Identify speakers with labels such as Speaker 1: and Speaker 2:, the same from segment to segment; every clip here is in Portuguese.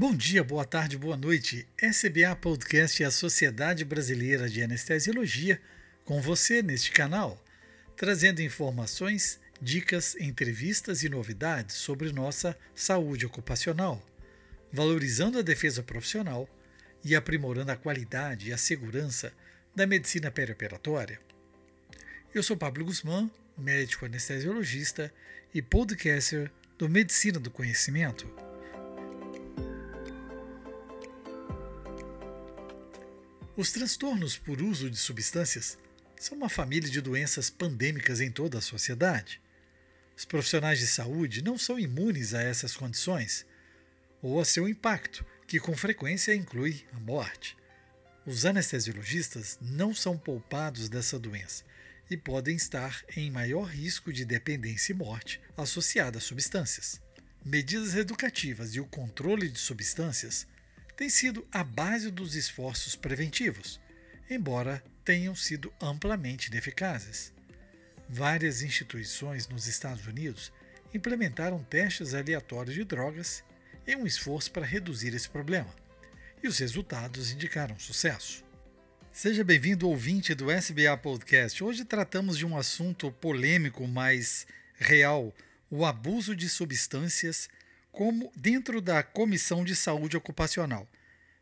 Speaker 1: Bom dia, boa tarde, boa noite. SBA Podcast é a Sociedade Brasileira de Anestesiologia com você neste canal, trazendo informações, dicas, entrevistas e novidades sobre nossa saúde ocupacional, valorizando a defesa profissional e aprimorando a qualidade e a segurança da medicina perioperatória. Eu sou Pablo Guzmán, médico anestesiologista e podcaster do Medicina do Conhecimento. Os transtornos por uso de substâncias são uma família de doenças pandêmicas em toda a sociedade. Os profissionais de saúde não são imunes a essas condições ou a seu impacto, que com frequência inclui a morte. Os anestesiologistas não são poupados dessa doença e podem estar em maior risco de dependência e morte associada a substâncias. Medidas educativas e o controle de substâncias têm sido a base dos esforços preventivos, embora tenham sido amplamente ineficazes. Várias instituições nos Estados Unidos implementaram testes aleatórios de drogas em um esforço para reduzir esse problema, e os resultados indicaram sucesso. Seja bem-vindo, ouvinte do SBA Podcast. Hoje tratamos de um assunto polêmico, mas real: o abuso de substâncias como dentro da Comissão de Saúde Ocupacional.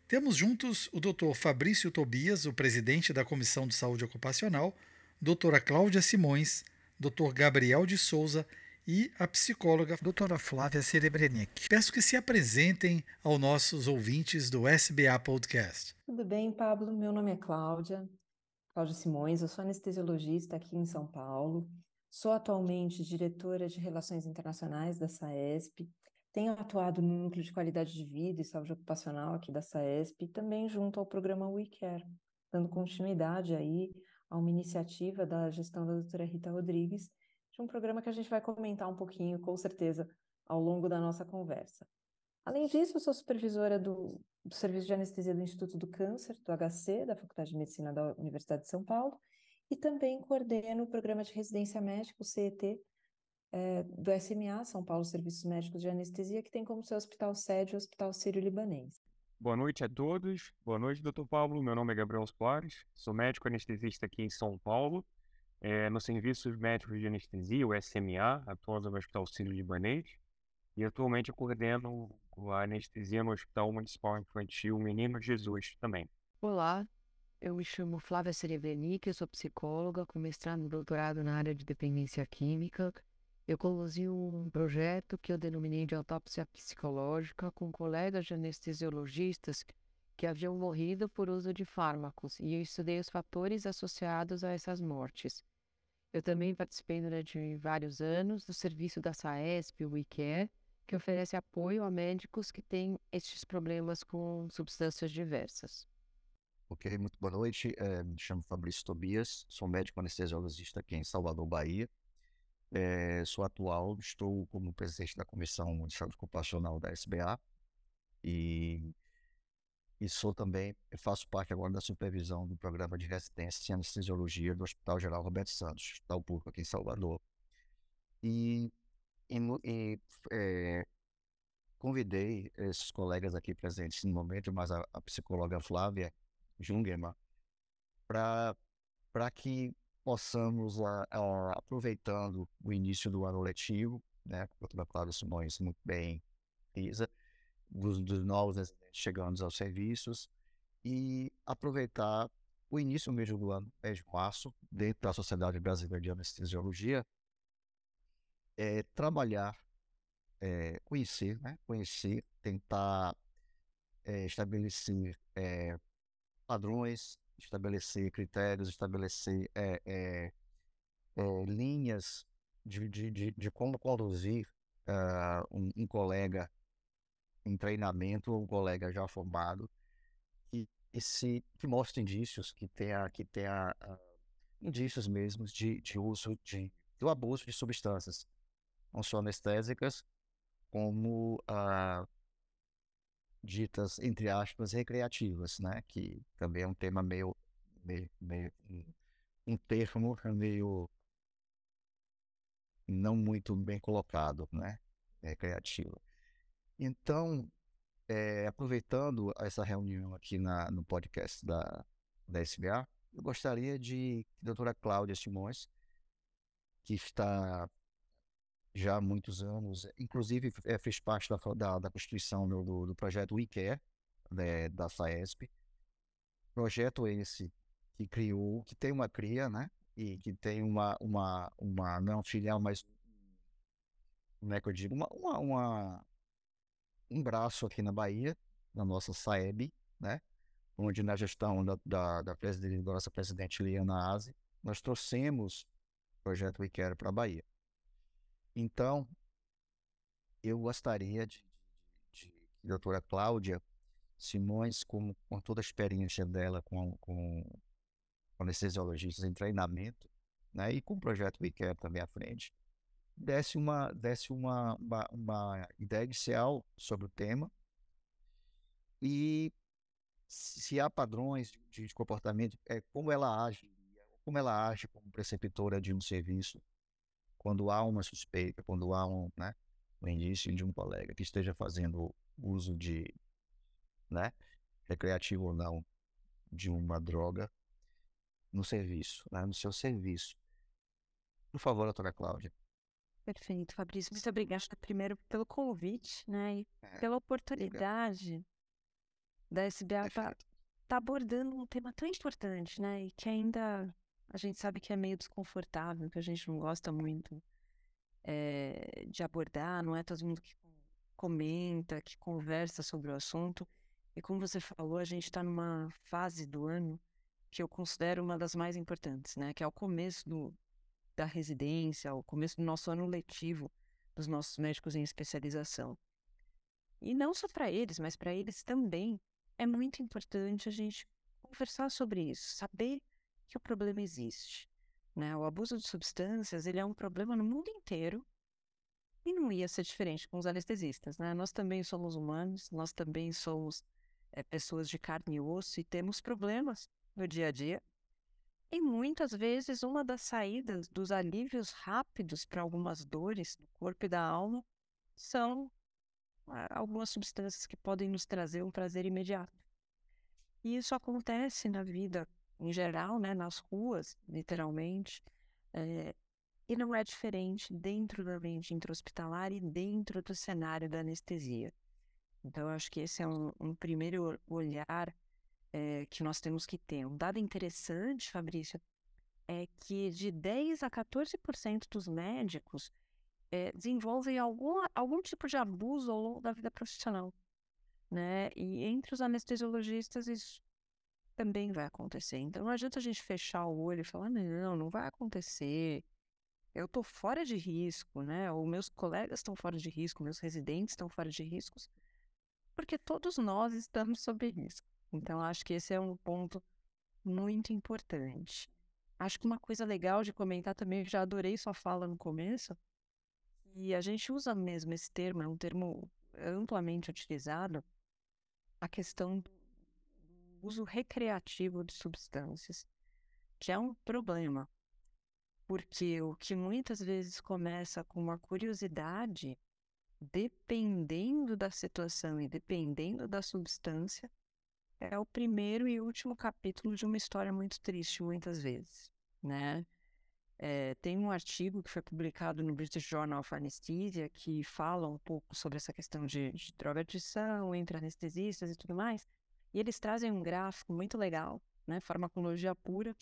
Speaker 1: Temos juntos o Dr. Fabrício Tobias, o presidente da Comissão de Saúde Ocupacional, doutora Cláudia Simões, Dr. Gabriel de Souza e a psicóloga doutora Flávia Cerebrenic. Peço que se apresentem aos nossos ouvintes do SBA Podcast.
Speaker 2: Tudo bem, Pablo? Meu nome é Cláudia, Cláudia Simões, eu sou anestesiologista aqui em São Paulo, sou atualmente diretora de Relações Internacionais da SAESP, tenho atuado no Núcleo de Qualidade de Vida e Saúde Ocupacional aqui da SAESP e também junto ao programa WeCare, dando continuidade aí a uma iniciativa da gestão da doutora Rita Rodrigues, de um programa que a gente vai comentar um pouquinho, com certeza, ao longo da nossa conversa. Além disso, eu sou supervisora do, do Serviço de Anestesia do Instituto do Câncer, do HC, da Faculdade de Medicina da Universidade de São Paulo, e também coordeno o Programa de Residência Médica, o CET, é, do SMA, São Paulo Serviços Médicos de Anestesia, que tem como seu hospital sede o Hospital Sírio-Libanês.
Speaker 3: Boa noite a todos. Boa noite, doutor Pablo. Meu nome é Gabriel Soares, sou médico anestesista aqui em São Paulo é, no Serviço Médico de Anestesia, o SMA, atuando no Hospital Sírio-Libanês, e atualmente eu coordeno a anestesia no Hospital Municipal Infantil Menino Jesus também.
Speaker 4: Olá, eu me chamo Flávia Serebrenic, eu sou psicóloga com mestrado e doutorado na área de dependência química. Eu conduzi um projeto que eu denominei de autópsia psicológica com colegas de anestesiologistas que haviam morrido por uso de fármacos e eu estudei os fatores associados a essas mortes. Eu também participei durante vários anos do serviço da SAESP, o WeCare, que oferece apoio a médicos que têm estes problemas com substâncias diversas.
Speaker 5: Ok, muito boa noite. É, me chamo Fabrício Tobias, sou médico anestesiologista aqui em Salvador, Bahia. É, sou atual, estou como presidente da Comissão de Saúde Ocupacional da SBA e e sou também, faço parte agora da supervisão do programa de residência em anestesiologia do Hospital Geral Roberto Santos, Hospital Público aqui em Salvador. E, e, e é, convidei esses colegas aqui presentes no momento, mas a, a psicóloga Flávia Jungerman, para que possamos, a, a, aproveitando o início do ano letivo, né, a doutora Cláudia Simões muito bem frisa, dos, dos novos residentes chegando aos serviços e aproveitar o início mesmo do ano, mês de março, dentro da Sociedade Brasileira de Anestesiologia, é, trabalhar, é, conhecer, né? conhecer, tentar é, estabelecer é, padrões, estabelecer critérios, estabelecer é, é, linhas de, de, de, de, como conduzir uh, um, um colega em treinamento um colega já formado que, esse, que mostre indícios, que tenha, que tenha uh, indícios mesmo de, de uso de, do abuso de substâncias, não só anestésicas, como uh, ditas, entre aspas, recreativas, né? Que também é um tema meio, meio, meio um termo meio não muito bem colocado, né? Recreativo. Então, é, aproveitando essa reunião aqui na, no podcast da, da SBA, eu gostaria de que a doutora Cláudia Simões, que está já há muitos anos, inclusive é, fez parte da, da, da constituição do, do, do projeto WeCare, né, da FAESP, projeto esse que criou, que tem uma cria, né, e que tem uma, uma, uma não filial, mas como é que eu digo, uma, uma, uma um braço aqui na Bahia, na nossa SAEB, né? onde na gestão da, da, da, presidente, da nossa presidente Liana Aze, nós trouxemos o projeto We Care para a Bahia. Então, eu gostaria de, de, de, de a doutora Cláudia Simões, com, com toda a experiência dela com, com, com anestesiologistas em treinamento, né, e com o projeto We Care também à frente, desse uma, desse uma, uma, uma ideia inicial sobre o tema. E se há padrões de, de comportamento, é, como ela age, como ela age como preceptora de um serviço, quando há uma suspeita, quando há um, né, um indício de um colega que esteja fazendo uso de, né, recreativo ou não, de uma droga no serviço, né, no seu serviço. Por favor, doutora Cláudia.
Speaker 2: Perfeito, Fabrício. Muito obrigada primeiro pelo convite, né? E é, pela oportunidade da SBA estar tá abordando um tema tão importante, né? E que ainda a gente sabe que é meio desconfortável, que a gente não gosta muito é, de abordar, não é todo mundo que comenta, que conversa sobre o assunto. E como você falou, a gente está numa fase do ano que eu considero uma das mais importantes, né? Que é o começo do, da residência, o começo do nosso ano letivo dos nossos médicos em especialização. E não só para eles, mas para eles também é muito importante a gente conversar sobre isso, saber que o problema existe. Né? O abuso de substâncias ele é um problema no mundo inteiro e não ia ser diferente com os anestesistas. Né? Nós também somos humanos, nós também somos é, pessoas de carne e osso e temos problemas no dia a dia e muitas vezes uma das saídas dos alívios rápidos para algumas dores do corpo e da alma são algumas substâncias que podem nos trazer um prazer imediato. E isso acontece na vida em geral, né, nas ruas, literalmente, é, e não é diferente dentro do ambiente intra-hospitalar e dentro do cenário da anestesia. Então, eu acho que esse é um, um primeiro olhar é, que nós temos que ter. Um dado interessante, Fabrício, é que de 10 a 14% dos médicos é, desenvolvem algum, algum tipo de abuso ao longo da vida profissional. Né? E entre os anestesiologistas isso também vai acontecer. Então não adianta a gente fechar o olho e falar, não, não vai acontecer. Eu estou fora de risco, né? Ou meus colegas estão fora de risco, meus residentes estão fora de riscos, porque todos nós estamos sob risco. Então, acho que esse é um ponto muito importante. Acho que uma coisa legal de comentar também, já adorei sua fala no começo, e a gente usa mesmo esse termo, é um termo amplamente utilizado, a questão do uso recreativo de substâncias, que é um problema, porque o que muitas vezes começa com uma curiosidade, dependendo da situação e dependendo da substância, é o primeiro e último capítulo de uma história muito triste, muitas vezes, né? É, tem um artigo que foi publicado no British Journal of Anesthesia que fala um pouco sobre essa questão de, de droga-adição entre anestesistas e tudo mais, e eles trazem um gráfico muito legal, né, farmacologia pura,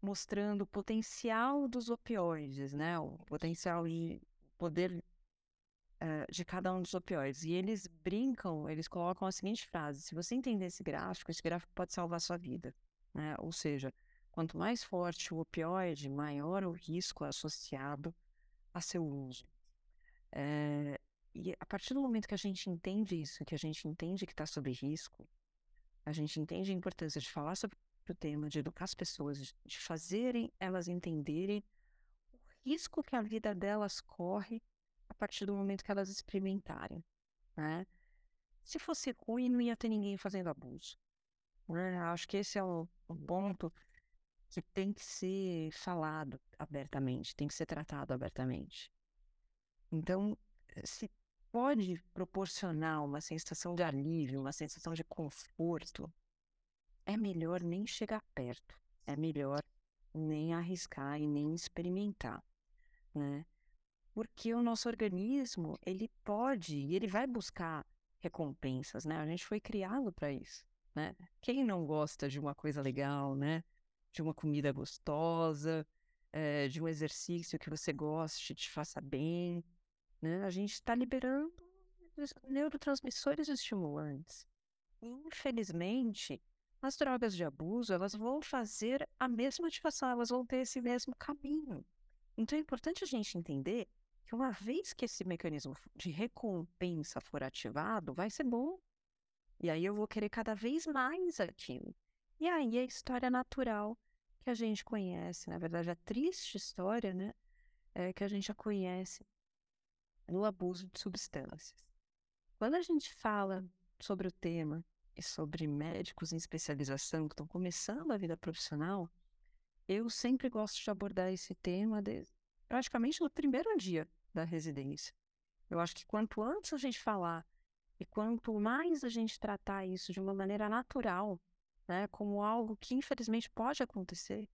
Speaker 2: mostrando o potencial dos opioides, né, o potencial de poder uh, de cada um dos opioides. E eles brincam, eles colocam a seguinte frase: se você entender esse gráfico, esse gráfico pode salvar sua vida. Né? Ou seja, quanto mais forte o opioide, maior o risco associado a seu uso. É, e a partir do momento que a gente entende isso, que a gente entende que está sob risco, a gente entende a importância de falar sobre o tema, de educar as pessoas, de fazerem elas entenderem o risco que a vida delas corre a partir do momento que elas experimentarem, né? Se fosse ruim, não ia ter ninguém fazendo abuso. Né? Acho que esse é o, o ponto que tem que ser falado abertamente, tem que ser tratado abertamente. Então, se pode proporcionar uma sensação de alívio, uma sensação de conforto, é melhor nem chegar perto, é melhor nem arriscar e nem experimentar, né? Porque o nosso organismo, ele pode e ele vai buscar recompensas, né? A gente foi criado para isso, né? Quem não gosta de uma coisa legal, né? De uma comida gostosa, é, de um exercício que você goste, te faça bem, né? A gente está liberando neurotransmissores estimulantes. Infelizmente, as drogas de abuso, elas vão fazer a mesma ativação, elas vão ter esse mesmo caminho. Então é importante a gente entender que uma vez que esse mecanismo de recompensa for ativado, vai ser bom. E aí eu vou querer cada vez mais aquilo. E aí a história natural que a gente conhece, na verdade a triste história, né, é que a gente já conhece no abuso de substâncias. Quando a gente fala sobre o tema e sobre médicos em especialização que estão começando a vida profissional, eu sempre gosto de abordar esse tema de, praticamente no primeiro dia da residência. Eu acho que quanto antes a gente falar e quanto mais a gente tratar isso de uma maneira natural, né, como algo que infelizmente pode acontecer,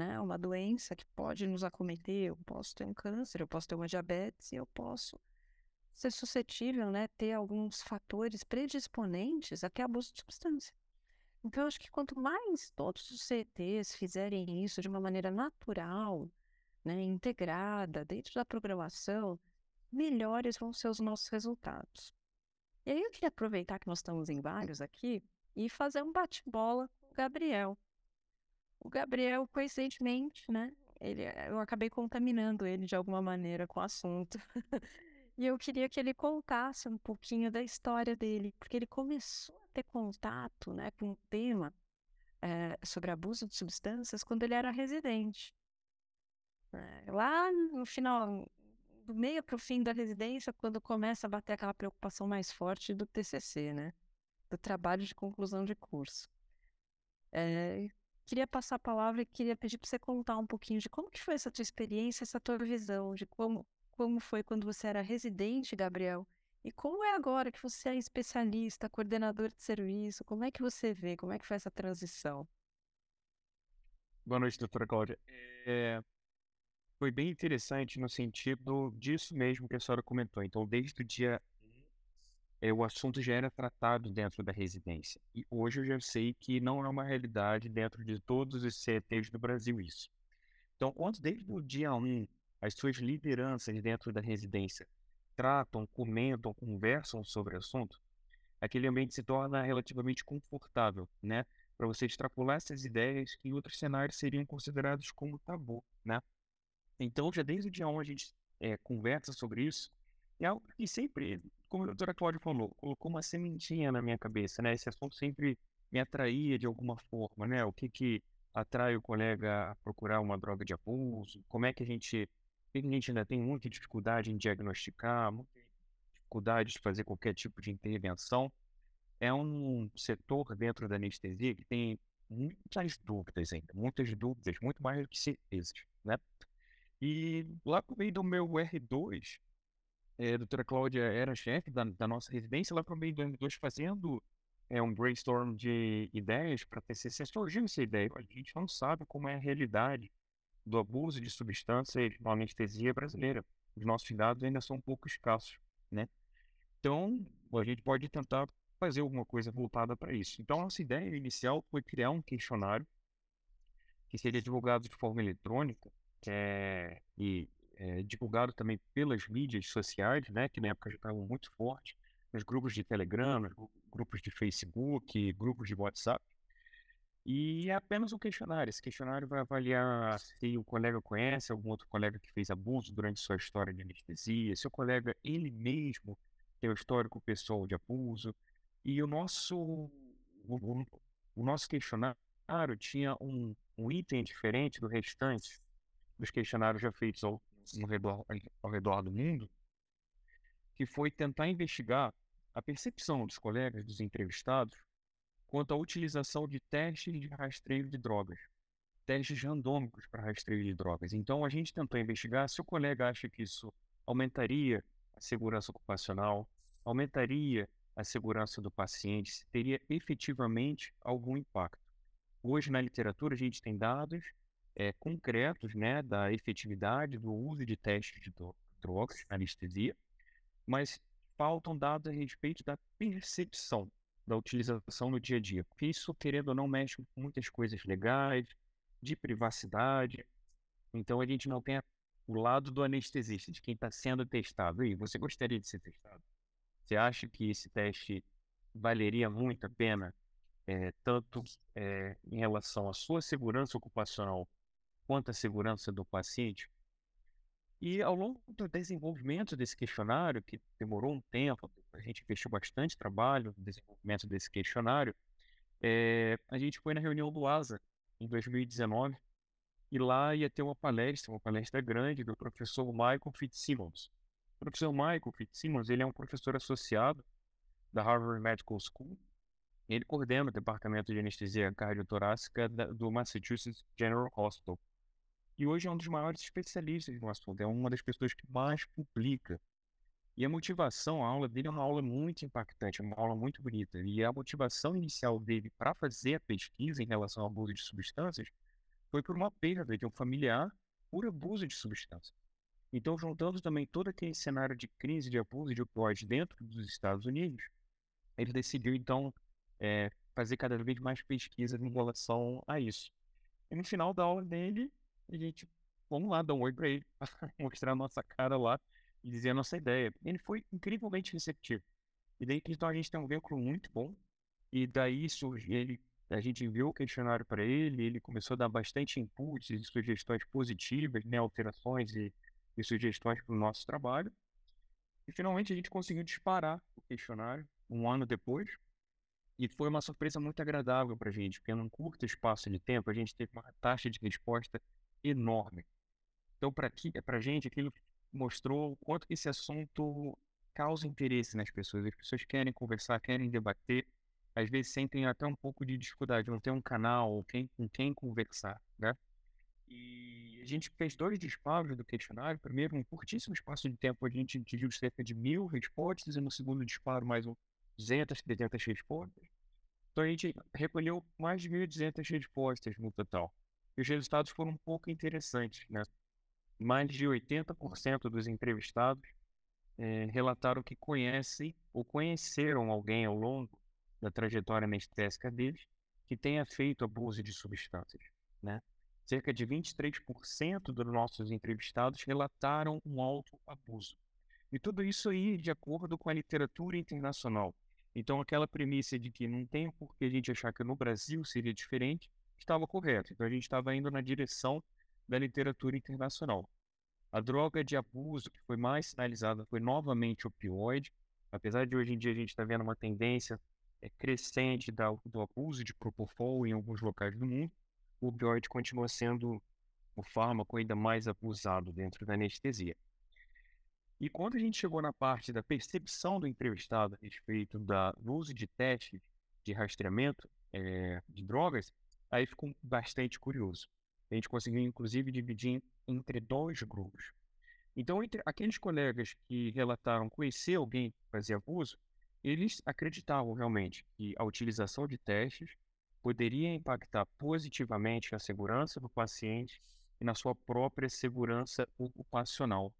Speaker 2: né, uma doença que pode nos acometer, eu posso ter um câncer, eu posso ter uma diabetes, eu posso ser suscetível, né, ter alguns fatores predisponentes a ter abuso de substância. Então, eu acho que quanto mais todos os CTs fizerem isso de uma maneira natural, né, integrada dentro da programação, melhores vão ser os nossos resultados. E aí eu queria aproveitar que nós estamos em vários aqui e fazer um bate-bola com o Gabriel. O Gabriel, coincidentemente, né, ele, eu acabei contaminando ele de alguma maneira com o assunto. E eu queria que ele contasse um pouquinho da história dele, porque ele começou a ter contato né, com o tema é, sobre abuso de substâncias quando ele era residente. É, lá no final, do meio para o fim da residência, quando começa a bater aquela preocupação mais forte do TCC, né? Do trabalho de conclusão de curso. É, queria passar a palavra e queria pedir para você contar um pouquinho de como que foi essa tua experiência, essa tua visão, de como como foi quando você era residente, Gabriel? E como é agora que você é especialista, coordenador de serviço? Como é que você vê? Como é que foi essa transição?
Speaker 3: Boa noite, doutora Cláudia. É... Foi bem interessante no sentido disso mesmo que a senhora comentou. Então, desde o dia é, o assunto já era tratado dentro da residência. E hoje eu já sei que não é uma realidade dentro de todos os CETs do Brasil isso. Então, quando desde o dia 1 as suas lideranças dentro da residência tratam, comentam, conversam sobre o assunto, aquele ambiente se torna relativamente confortável, né? Para você extrapolar essas ideias que em outros cenários seriam considerados como tabu, né? Então, já desde o dia 1 a gente é, conversa sobre isso. É algo que sempre, como a doutora Cláudia falou, colocou uma sementinha na minha cabeça, né? Esse assunto sempre me atraía de alguma forma, né? O que que atrai o colega a procurar uma droga de abuso? Como é que a gente a gente ainda tem muita dificuldade em diagnosticar, muita dificuldade de fazer qualquer tipo de intervenção. É um setor dentro da anestesia que tem muitas dúvidas ainda, muitas dúvidas, muito mais do que certezas, né? E lá por meio do meu R2, é, a doutora Cláudia era chefe da, da, nossa residência, lá por meio do R2 fazendo é, um brainstorm de ideias para TCC, surgiu essa ideia, a gente não sabe como é a realidade do abuso de substâncias na anestesia brasileira. Os nossos dados ainda são um pouco escassos, né? Então, a gente pode tentar fazer alguma coisa voltada para isso. Então, nossa ideia inicial foi criar um questionário que seria divulgado de forma eletrônica é, e é, divulgado também pelas mídias sociais, né, que na época já estavam muito fortes, nos grupos de Telegram, nos grupos de Facebook, grupos de WhatsApp. E é apenas um questionário. Esse questionário vai avaliar se o colega conhece algum outro colega que fez abuso durante sua história de anestesia, se o colega ele mesmo tem um histórico pessoal de abuso. E o nosso, o, o, nosso questionário tinha um, um item diferente do restante dos questionários já feitos ao, ao, redor, ao redor do mundo, que foi tentar investigar a percepção dos colegas, dos entrevistados, quanto à utilização de testes de rastreio de drogas, testes randômicos para rastreio de drogas. Então, a gente tentou investigar se o colega acha que isso aumentaria a segurança ocupacional, aumentaria a segurança do paciente, se teria efetivamente algum impacto. Hoje, na literatura, a gente tem dados é, concretos né, da efetividade do uso de testes de drogas, anestesia, mas faltam dados a respeito da percepção da utilização no dia a dia, porque isso, querendo ou não, mexe com muitas coisas legais, de privacidade. Então, a gente não tem o lado do anestesista, de quem está sendo testado. E você gostaria de ser testado? Você acha que esse teste valeria muito a pena, é, tanto é, em relação à sua segurança ocupacional quanto à segurança do paciente? E ao longo do desenvolvimento desse questionário, que demorou um tempo, a gente investiu bastante trabalho no desenvolvimento desse questionário, é, a gente foi na reunião do ASA em 2019 e lá ia ter uma palestra, uma palestra grande do professor Michael Fitzsimmons. O professor Michael Fitzsimmons, ele é um professor associado da Harvard Medical School. Ele coordena o departamento de anestesia cardiotorácica do Massachusetts General Hospital e hoje é um dos maiores especialistas no assunto, é uma das pessoas que mais publica. E a motivação, a aula dele é uma aula muito impactante, é uma aula muito bonita. E a motivação inicial dele para fazer a pesquisa em relação ao abuso de substâncias foi por uma perda de um familiar por abuso de substância. Então, juntando também todo aquele cenário de crise de abuso de opioides dentro dos Estados Unidos, ele decidiu, então, é, fazer cada vez mais pesquisa em relação a isso. E no final da aula dele, a gente, vamos lá, dar um oi pra ele, mostrar a nossa cara lá e dizer a nossa ideia. Ele foi incrivelmente receptivo. E daí, então, a gente tem um vínculo muito bom. E daí surge, ele, a gente enviou o questionário para ele, ele começou a dar bastante inputs e sugestões positivas, né, alterações e, e sugestões para o nosso trabalho. E finalmente a gente conseguiu disparar o questionário um ano depois. E foi uma surpresa muito agradável para a gente, porque num curto espaço de tempo a gente teve uma taxa de resposta enorme. Então, para a gente, aquilo mostrou o quanto que esse assunto causa interesse nas pessoas. As pessoas querem conversar, querem debater, às vezes sentem até um pouco de dificuldade, não tem um canal quem, com quem conversar, né? E a gente fez dois disparos do questionário. Primeiro, um curtíssimo espaço de tempo, a gente atingiu cerca de mil respostas, e no segundo disparo, mais um 200, 300 respostas. Então, a gente recolheu mais de 1.200 respostas no total. Os resultados foram um pouco interessantes, né? Mais de 80% dos entrevistados é, relataram que conhecem ou conheceram alguém ao longo da trajetória anestésica deles que tenha feito abuso de substâncias, né? Cerca de 23% dos nossos entrevistados relataram um alto abuso. E tudo isso aí de acordo com a literatura internacional. Então, aquela premissa de que não tem por que a gente achar que no Brasil seria diferente, estava correto. Então a gente estava indo na direção da literatura internacional. A droga de abuso que foi mais sinalizada foi novamente opioide, apesar de hoje em dia a gente estar tá vendo uma tendência é, crescente da, do abuso de propofol em alguns locais do mundo, o opioide continua sendo o fármaco ainda mais abusado dentro da anestesia. E quando a gente chegou na parte da percepção do entrevistado a respeito da, do uso de testes de rastreamento é, de drogas, Aí ficou bastante curioso. A gente conseguiu, inclusive, dividir entre dois grupos. Então, entre aqueles colegas que relataram conhecer alguém que fazia abuso, eles acreditavam realmente que a utilização de testes poderia impactar positivamente na segurança do paciente e na sua própria segurança ocupacional.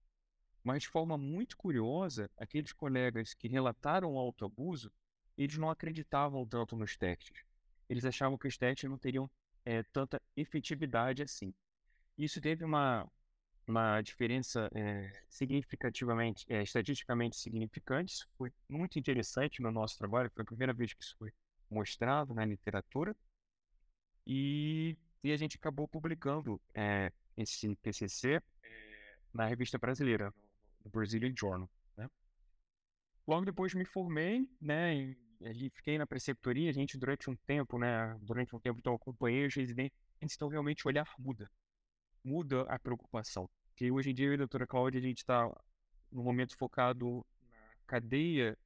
Speaker 3: Mas, de forma muito curiosa, aqueles colegas que relataram autoabuso, eles não acreditavam tanto nos testes eles achavam que os testes não teriam é, tanta efetividade assim. Isso teve uma, uma diferença é, significativamente, é, estatisticamente significante. Isso foi muito interessante no nosso trabalho, foi a primeira vez que isso foi mostrado na literatura. E, e a gente acabou publicando esse TCC na revista brasileira, no Brazilian Journal. Né? Logo depois me formei, né, ali fiquei na preceptoria, a gente durante um tempo, né, durante um tempo então acompanhei os residentes, então realmente o olhar muda, muda a preocupação. Porque hoje em dia eu e a doutora Cláudia, a gente está no momento focado na cadeia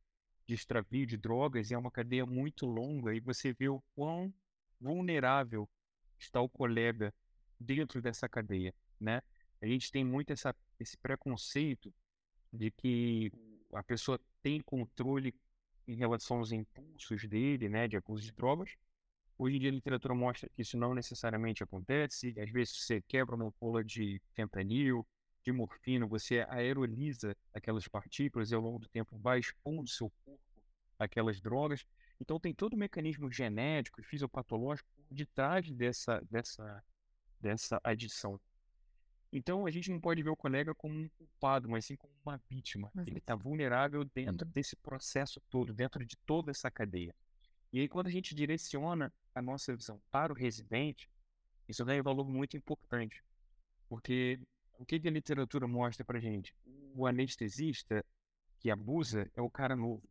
Speaker 3: de extravio de drogas, é uma cadeia muito longa, e você vê o quão vulnerável está o colega dentro dessa cadeia, né? A gente tem muito essa, esse preconceito de que a pessoa tem controle em relação aos impulsos dele, né, de abuso de drogas. Hoje em dia a literatura mostra que isso não necessariamente acontece. Às vezes você quebra uma pula de fentanil, de morfina, você aeroliza aquelas partículas e ao longo do tempo vai expondo seu corpo aquelas drogas. Então tem todo o mecanismo genético e fisiopatológico por detrás dessa, dessa, dessa adição. Então a gente não pode ver o colega como um culpado, mas sim como uma vítima. Ele está vulnerável dentro desse processo todo, dentro de toda essa cadeia. E aí quando a gente direciona a nossa visão para o residente, isso ganha um valor muito importante. Porque o que a literatura mostra para gente? O anestesista que abusa é o cara novo.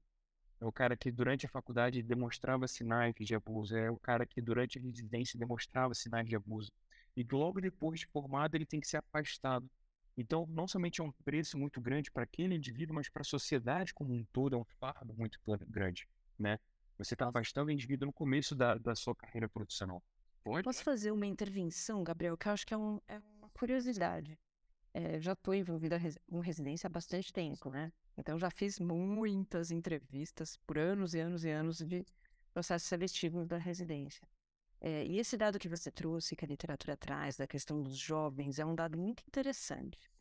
Speaker 3: É o cara que durante a faculdade demonstrava sinais de abuso. É o cara que durante a residência demonstrava sinais de abuso. E logo depois de formado, ele tem que ser afastado. Então, não somente é um preço muito grande para aquele indivíduo, mas para a sociedade como um todo, é um fardo muito grande, né? Você está afastando o indivíduo no começo da, da sua carreira profissional.
Speaker 2: Pode? Posso fazer uma intervenção, Gabriel, que eu acho que é, um, é uma curiosidade. É, já estou envolvida com residência há bastante tempo, né? Então já fiz muitas entrevistas por anos e anos e anos de processo seletivo da residência. É, e esse dado que você trouxe, que a literatura traz, da questão dos jovens, é um dado muito interessante.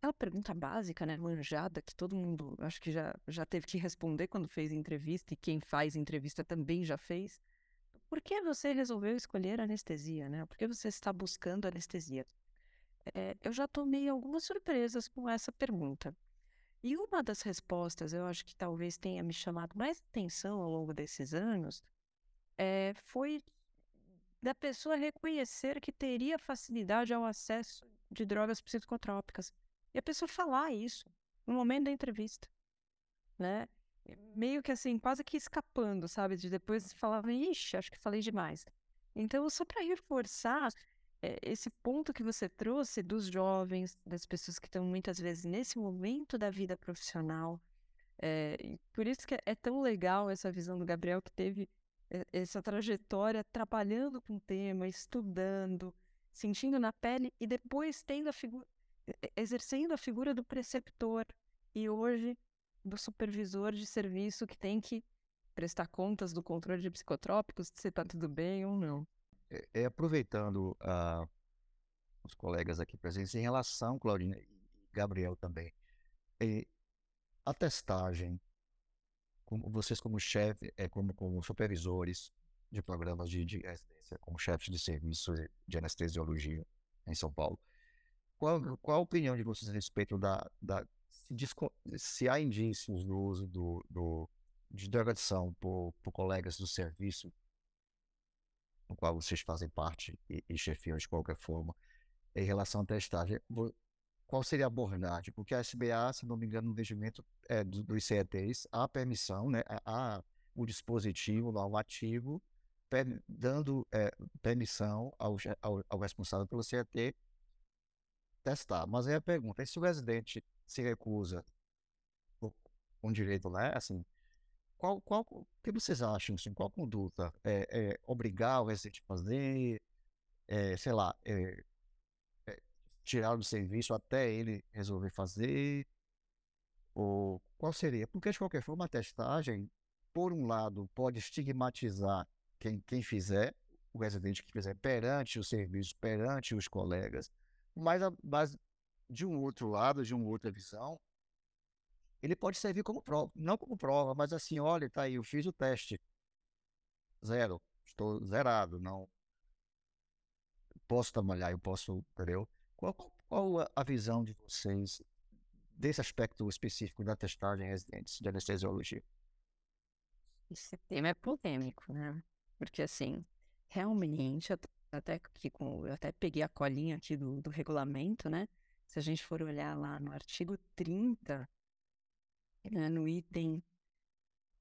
Speaker 2: É uma pergunta básica, né, manjada, que todo mundo acho que já, já teve que responder quando fez entrevista, e quem faz entrevista também já fez. Por que você resolveu escolher anestesia, né? Por que você está buscando anestesia? É, eu já tomei algumas surpresas com essa pergunta. E uma das respostas, eu acho que talvez tenha me chamado mais atenção ao longo desses anos, é, foi da pessoa reconhecer que teria facilidade ao acesso de drogas psicotrópicas. E a pessoa falar isso no momento da entrevista, né? Meio que assim, quase que escapando, sabe? De depois falava, ixi, acho que falei demais. Então, só para reforçar é, esse ponto que você trouxe dos jovens, das pessoas que estão muitas vezes nesse momento da vida profissional. É, por isso que é tão legal essa visão do Gabriel, que teve essa trajetória trabalhando com o tema, estudando, sentindo na pele e depois tendo a figura, exercendo a figura do preceptor e hoje do supervisor de serviço que tem que prestar contas do controle de psicotrópicos, se está tudo bem ou não.
Speaker 5: É, é, aproveitando uh, os colegas aqui presentes, em relação, Claudina e Gabriel também, é, a testagem, como, vocês como chefe, é, como, como supervisores de programas de, de residência, como chefes de serviço de anestesiologia em São Paulo, qual, qual a opinião de vocês a respeito da, da se, se há indícios do uso do, do, de drogadição por, por colegas do serviço no qual vocês fazem parte e, e chefiam de qualquer forma, em relação à testagem, qual seria a abordagem? Porque a SBA, se não me engano, no regimento é, do, dos CETs, há permissão, né, há o dispositivo normativo per, dando é, permissão ao, ao, ao, responsável pelo CET testar. Mas aí a pergunta é se o residente se recusa com direito, né, assim, qual, qual, o que vocês acham, assim, qual conduta? É, é obrigar o residente a fazer, é, sei lá, é, tirar do serviço até ele resolver fazer? Ou qual seria? Porque, de qualquer forma, a testagem, por um lado, pode estigmatizar quem, quem fizer, o residente que fizer perante o serviço, perante os colegas, mas, mas de um outro lado, de uma outra visão, ele pode servir como prova, não como prova, mas assim, olha, tá aí, eu fiz o teste. Zero, estou zerado, não posso trabalhar, eu posso, entendeu? Qual, qual a visão de vocês desse aspecto específico da testagem em residentes de anestesiologia?
Speaker 2: Esse tema é polêmico, né? Porque assim, realmente, até que com, eu até peguei a colinha aqui do, do regulamento, né? Se a gente for olhar lá no artigo 30 né, no item,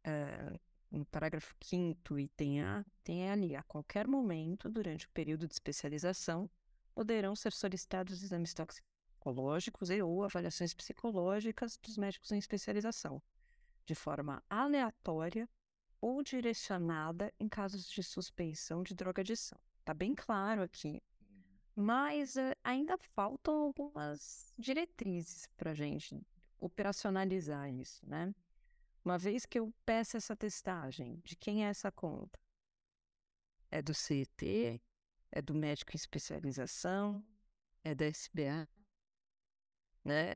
Speaker 2: uh, no parágrafo 5 item A, tem ali, a qualquer momento, durante o período de especialização, poderão ser solicitados exames toxicológicos e ou avaliações psicológicas dos médicos em especialização, de forma aleatória ou direcionada em casos de suspeição de drogadição. Está bem claro aqui. Mas uh, ainda faltam algumas diretrizes para a gente operacionalizar isso, né? Uma vez que eu peço essa testagem, de quem é essa conta? É do CET? É do médico em especialização? É da SBA? Né?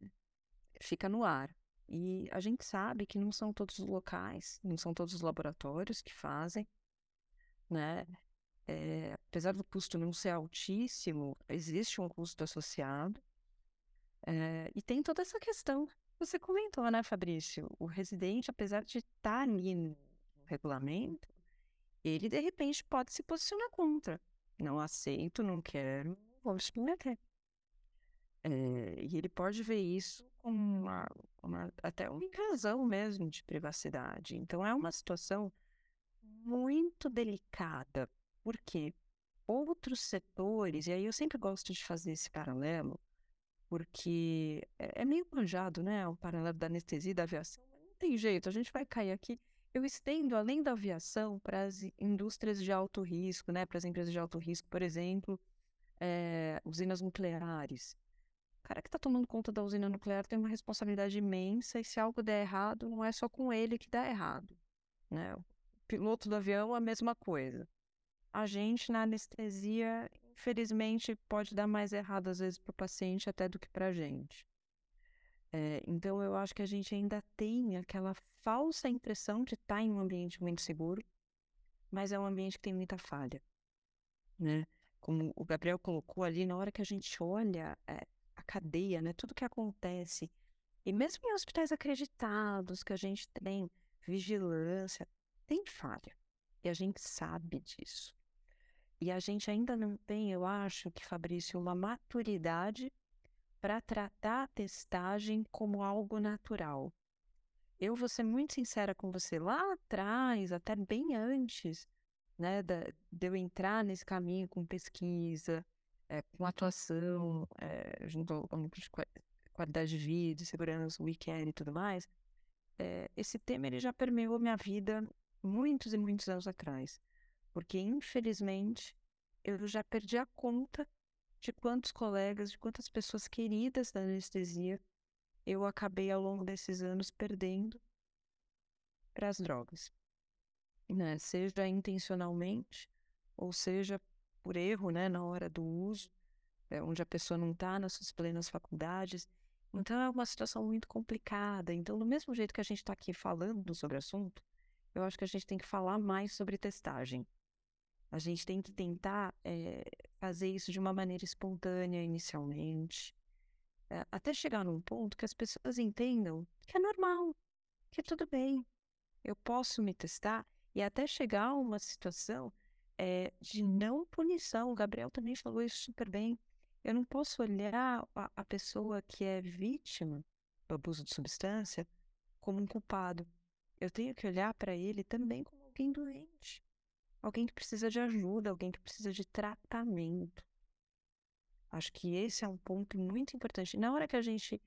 Speaker 2: Fica no ar. E a gente sabe que não são todos os locais, não são todos os laboratórios que fazem, né? É, apesar do custo não ser altíssimo, existe um custo associado. É, e tem toda essa questão você comentou, né, Fabrício? O residente, apesar de estar tá ali no regulamento, ele de repente pode se posicionar contra. Não aceito, não quero, vou submeter. É, e ele pode ver isso como uma, uma, até uma invasão mesmo de privacidade. Então é uma situação muito delicada, porque outros setores, e aí eu sempre gosto de fazer esse paralelo, porque é, é meio manjado, né? O paralelo da anestesia e da aviação. Não tem jeito, a gente vai cair aqui. Eu estendo além da aviação para as indústrias de alto risco, né? Para as empresas de alto risco, por exemplo, é, usinas nucleares. O cara que está tomando conta da usina nuclear tem uma responsabilidade imensa e se algo der errado, não é só com ele que dá errado. Né? O piloto do avião, a mesma coisa. A gente, na anestesia, infelizmente, pode dar mais errado às vezes para o paciente até do que para a gente. É, então, eu acho que a gente ainda tem aquela falsa impressão de estar tá em um ambiente muito seguro, mas é um ambiente que tem muita falha. Né? Como o Gabriel colocou ali, na hora que a gente olha é, a cadeia, né, tudo que acontece, e mesmo em hospitais acreditados que a gente tem vigilância, tem falha. E a gente sabe disso. E a gente ainda não tem, eu acho que, Fabrício, uma maturidade para tratar a testagem como algo natural. Eu vou ser muito sincera com você, lá atrás, até bem antes né, da, de eu entrar nesse caminho com pesquisa, é, com atuação, é, junto de qualidade de vida, segurança, weekend e tudo mais, é, esse tema ele já permeou minha vida muitos e muitos anos atrás porque infelizmente eu já perdi a conta de quantos colegas, de quantas pessoas queridas da anestesia eu acabei ao longo desses anos perdendo para as drogas, né? Seja intencionalmente ou seja por erro, né, na hora do uso, é, onde a pessoa não está nas suas plenas faculdades. Então é uma situação muito complicada. Então, do mesmo jeito que a gente está aqui falando sobre o assunto, eu acho que a gente tem que falar mais sobre testagem. A gente tem que tentar é, fazer isso de uma maneira espontânea inicialmente, é, até chegar num ponto que as pessoas entendam que é normal, que tudo bem, eu posso me testar e até chegar a uma situação é, de não punição. O Gabriel também falou isso super bem. Eu não posso olhar a, a pessoa que é vítima do abuso de substância como um culpado. Eu tenho que olhar para ele também como alguém doente alguém que precisa de ajuda, alguém que precisa de tratamento. Acho que esse é um ponto muito importante. Na hora que a gente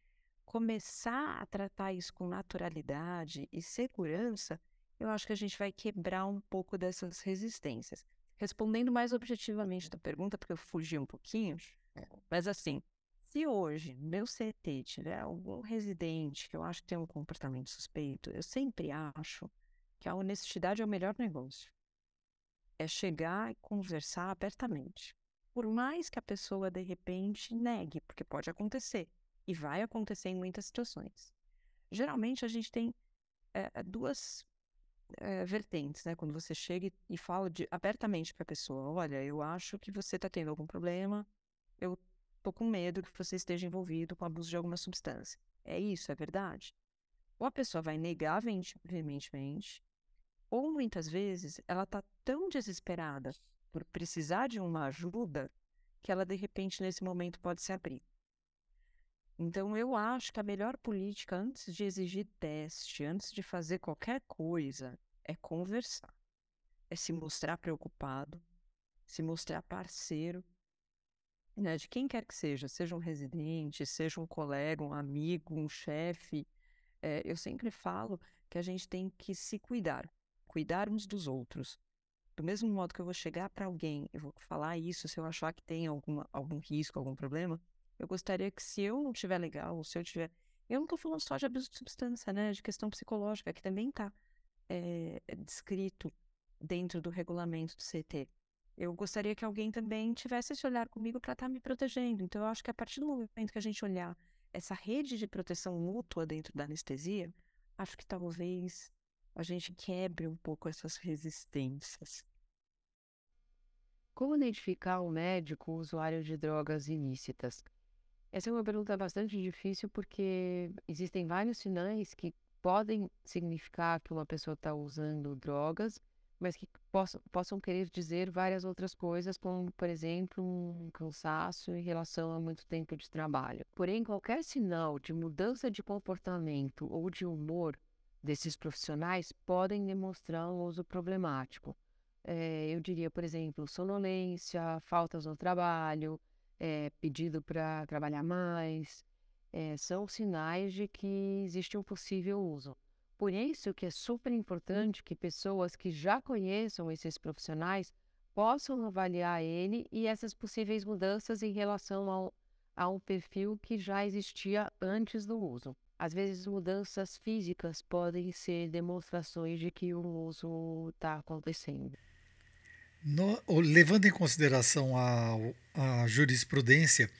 Speaker 2: começar a tratar isso com naturalidade e segurança, eu acho que a gente vai quebrar um pouco dessas resistências. Respondendo mais objetivamente da pergunta, porque eu fugi um pouquinho, é. mas assim, se hoje meu CT tiver algum residente que eu acho que tem um comportamento suspeito, eu sempre acho que a honestidade é o melhor negócio é chegar e conversar abertamente. Por mais que a pessoa de repente negue, porque pode acontecer e vai acontecer em muitas situações. Geralmente a gente tem é, duas é, vertentes, né? Quando você chega e fala de, abertamente para a pessoa: olha, eu acho que você está tendo algum problema, eu tô com medo que você esteja envolvido com abuso de alguma substância. É isso, é verdade? Ou a pessoa vai negar veementemente, ou muitas vezes ela está tão desesperada por precisar de uma ajuda que ela de repente nesse momento pode se abrir. Então eu acho que a melhor política antes de exigir teste, antes de fazer qualquer coisa, é conversar. É se mostrar preocupado, se mostrar parceiro, né, de quem quer que seja, seja um residente, seja um colega, um amigo, um chefe. É, eu sempre falo que a gente tem que se cuidar cuidar uns dos outros. Do mesmo modo que eu vou chegar para alguém, eu vou falar isso se eu achar que tem alguma, algum risco, algum problema, eu gostaria que se eu não estiver legal, ou se eu tiver, Eu não estou falando só de abuso de substância, né? De questão psicológica, que também está é, descrito dentro do regulamento do CT. Eu gostaria que alguém também tivesse esse olhar comigo para estar tá me protegendo. Então, eu acho que a partir do momento que a gente olhar essa rede de proteção mútua dentro da anestesia, acho que talvez a gente quebre um pouco essas resistências.
Speaker 4: Como identificar o médico usuário de drogas ilícitas? Essa é uma pergunta bastante difícil porque existem vários sinais que podem significar que uma pessoa está usando drogas, mas que possam, possam querer dizer várias outras coisas, como, por exemplo, um cansaço em relação a muito tempo de trabalho. Porém, qualquer sinal de mudança de comportamento ou de humor desses profissionais podem demonstrar um uso problemático. É, eu diria, por exemplo, sonolência, faltas no trabalho, é, pedido para trabalhar mais, é, são sinais de que existe um possível uso. Por isso que é super importante que pessoas que já conheçam esses profissionais possam avaliar ele e essas possíveis mudanças em relação ao, perfil que já existia antes do uso. Às vezes, mudanças físicas podem ser demonstrações de que o uso está acontecendo.
Speaker 1: No, levando em consideração a, a jurisprudência,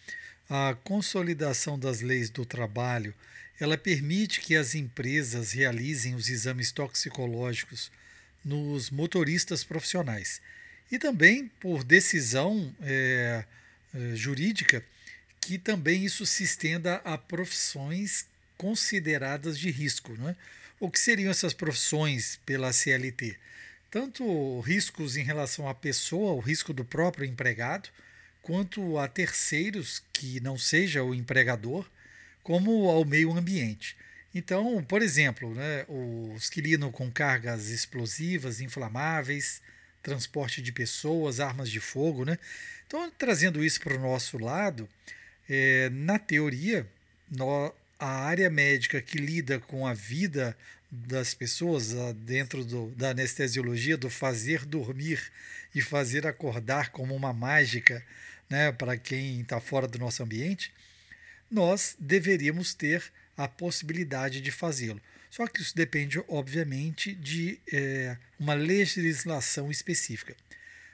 Speaker 1: a consolidação das leis do trabalho, ela permite que as empresas realizem os exames toxicológicos nos motoristas profissionais. E também, por decisão é, é jurídica, que também isso se estenda a profissões consideradas de risco. Né? O que seriam essas profissões pela CLT? Tanto riscos em relação à pessoa, o risco do próprio empregado, quanto a terceiros que não seja o empregador, como ao meio ambiente. Então, por exemplo, né, os que lidam com cargas explosivas, inflamáveis, transporte de pessoas, armas de fogo. Né? Então, trazendo isso para o nosso lado, é, na teoria, nós, a área médica que lida com a vida das pessoas dentro do, da anestesiologia, do fazer dormir e fazer acordar como uma mágica né, para quem está fora do nosso ambiente, nós deveríamos ter a possibilidade de fazê-lo. Só que isso depende, obviamente, de é, uma legislação específica.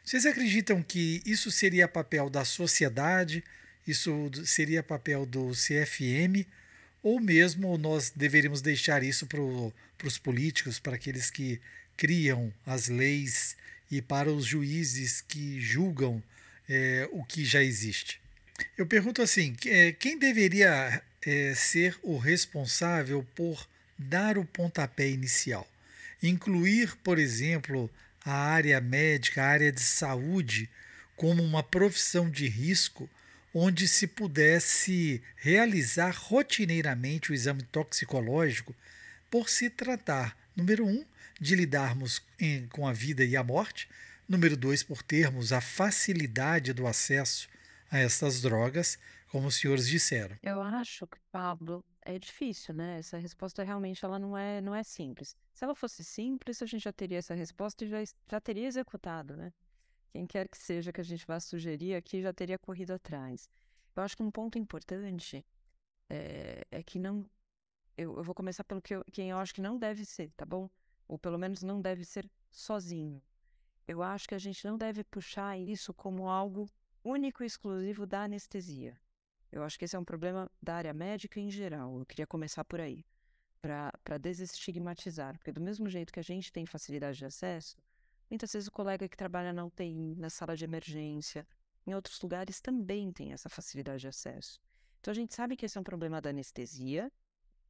Speaker 1: Vocês acreditam que isso seria papel da sociedade, isso seria papel do CFM? Ou mesmo nós deveríamos deixar isso para os políticos, para aqueles que criam as leis e para os juízes que julgam é, o que já existe. Eu pergunto assim: é, quem deveria é, ser o responsável por dar o pontapé inicial? Incluir, por exemplo, a área médica, a área de saúde, como uma profissão de risco onde se pudesse realizar rotineiramente o exame toxicológico, por se tratar, número um, de lidarmos em, com a vida e a morte, número dois, por termos a facilidade do acesso a essas drogas, como os senhores disseram.
Speaker 2: Eu acho que, Pablo, é difícil, né? Essa resposta realmente ela não é, não é simples. Se ela fosse simples, a gente já teria essa resposta e já, já teria executado, né? Quem quer que seja que a gente vá sugerir aqui já teria corrido atrás. Eu acho que um ponto importante é, é que não. Eu, eu, vou começar pelo que eu, quem eu acho que não deve ser, tá bom? Ou pelo menos não deve ser sozinho. Eu acho que a gente não deve puxar isso como algo único e exclusivo da anestesia. Eu acho que esse é um problema da área médica em geral. Eu queria começar por aí, para desestigmatizar. Porque, do mesmo jeito que a gente tem facilidade de acesso, Muitas vezes o colega que trabalha na UTI, na sala de emergência, em outros lugares também tem essa facilidade de acesso. Então a gente sabe que esse é um problema da anestesia,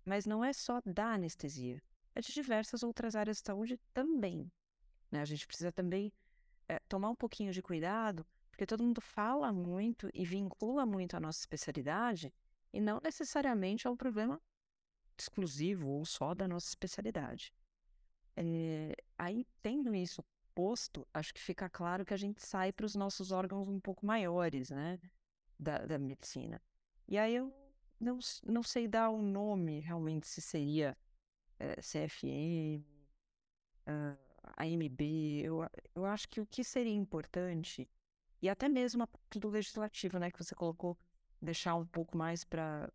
Speaker 2: mas não é só da anestesia, é de diversas outras áreas de saúde também. Né? A gente precisa também é, tomar um pouquinho de cuidado, porque todo mundo fala muito e vincula muito a nossa especialidade, e não necessariamente é um problema exclusivo ou só da nossa especialidade. É, aí, tendo isso posto, acho que fica claro que a gente sai para os nossos órgãos um pouco maiores, né, da, da medicina. E aí eu não, não sei dar um nome realmente, se seria é, eh, CFM, uh, AMB. Eu, eu acho que o que seria importante, e até mesmo a parte do legislativo, né, que você colocou, deixar um pouco mais para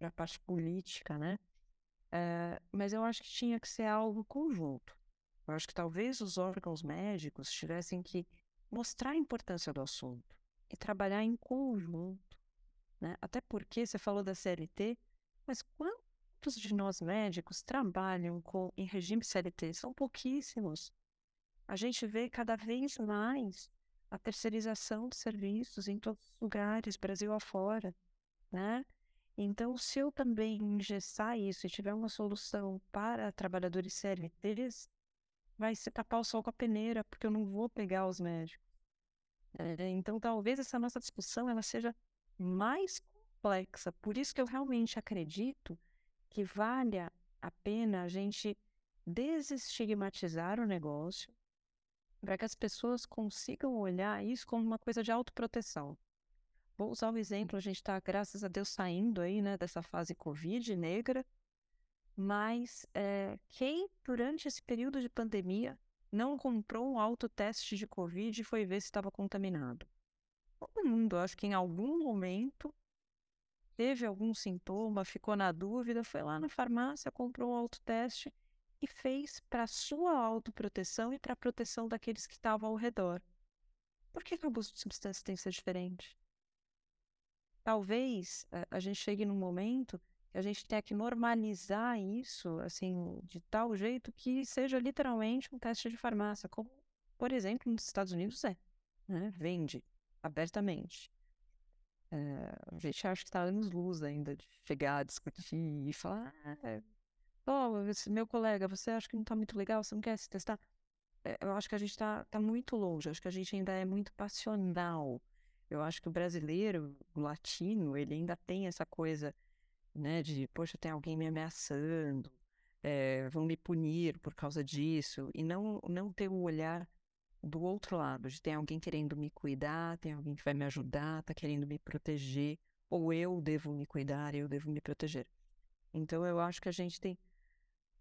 Speaker 2: a parte política, né? É, mas eu acho que tinha que ser algo conjunto. Eu acho que talvez os órgãos médicos tivessem que mostrar a importância do assunto e trabalhar em conjunto, né? Até porque você falou da CLT, mas quantos de nós médicos trabalham com em regime CLT? São pouquíssimos. A gente vê cada vez mais a terceirização de serviços em todos os lugares, Brasil afora, né? Então, se eu também engessar isso e tiver uma solução para trabalhadores CLTs, vai se tapar o sol com a peneira, porque eu não vou pegar os médicos. É, então, talvez essa nossa discussão ela seja mais complexa. Por isso que eu realmente acredito que valha a pena a gente desestigmatizar o negócio, para que as pessoas consigam olhar isso como uma coisa de autoproteção. Vou usar o um exemplo, a gente está, graças a Deus, saindo aí, né, dessa fase Covid negra, mas é, quem, durante esse período de pandemia, não comprou um autoteste de Covid e foi ver se estava contaminado? Todo mundo, acho que em algum momento teve algum sintoma, ficou na dúvida, foi lá na farmácia, comprou um autoteste e fez para sua autoproteção e para a proteção daqueles que estavam ao redor. Por que, o abuso de substância tem que ser diferente? Talvez a, eh, a gente chegue num momento a gente tenha que normalizar isso, assim, de tal jeito que seja literalmente um teste de farmácia, como, por exemplo, nos Estados Unidos é, né? Vende abertamente. É, a gente acha que está anos luz ainda de chegar, discutir e falar, ah, oh, meu colega, você acha que não está muito legal, você não quer se testar? É, eu acho que a gente está tá muito longe, acho que a gente ainda é muito passional. Eu acho que o brasileiro, o latino, ele ainda tem essa coisa, né, de, poxa, tem alguém me ameaçando, é, vão me punir por causa disso, e não, não ter o olhar do outro lado, de tem alguém querendo me cuidar, tem alguém que vai me ajudar, tá querendo me proteger, ou eu devo me cuidar, eu devo me proteger. Então eu acho que a gente tem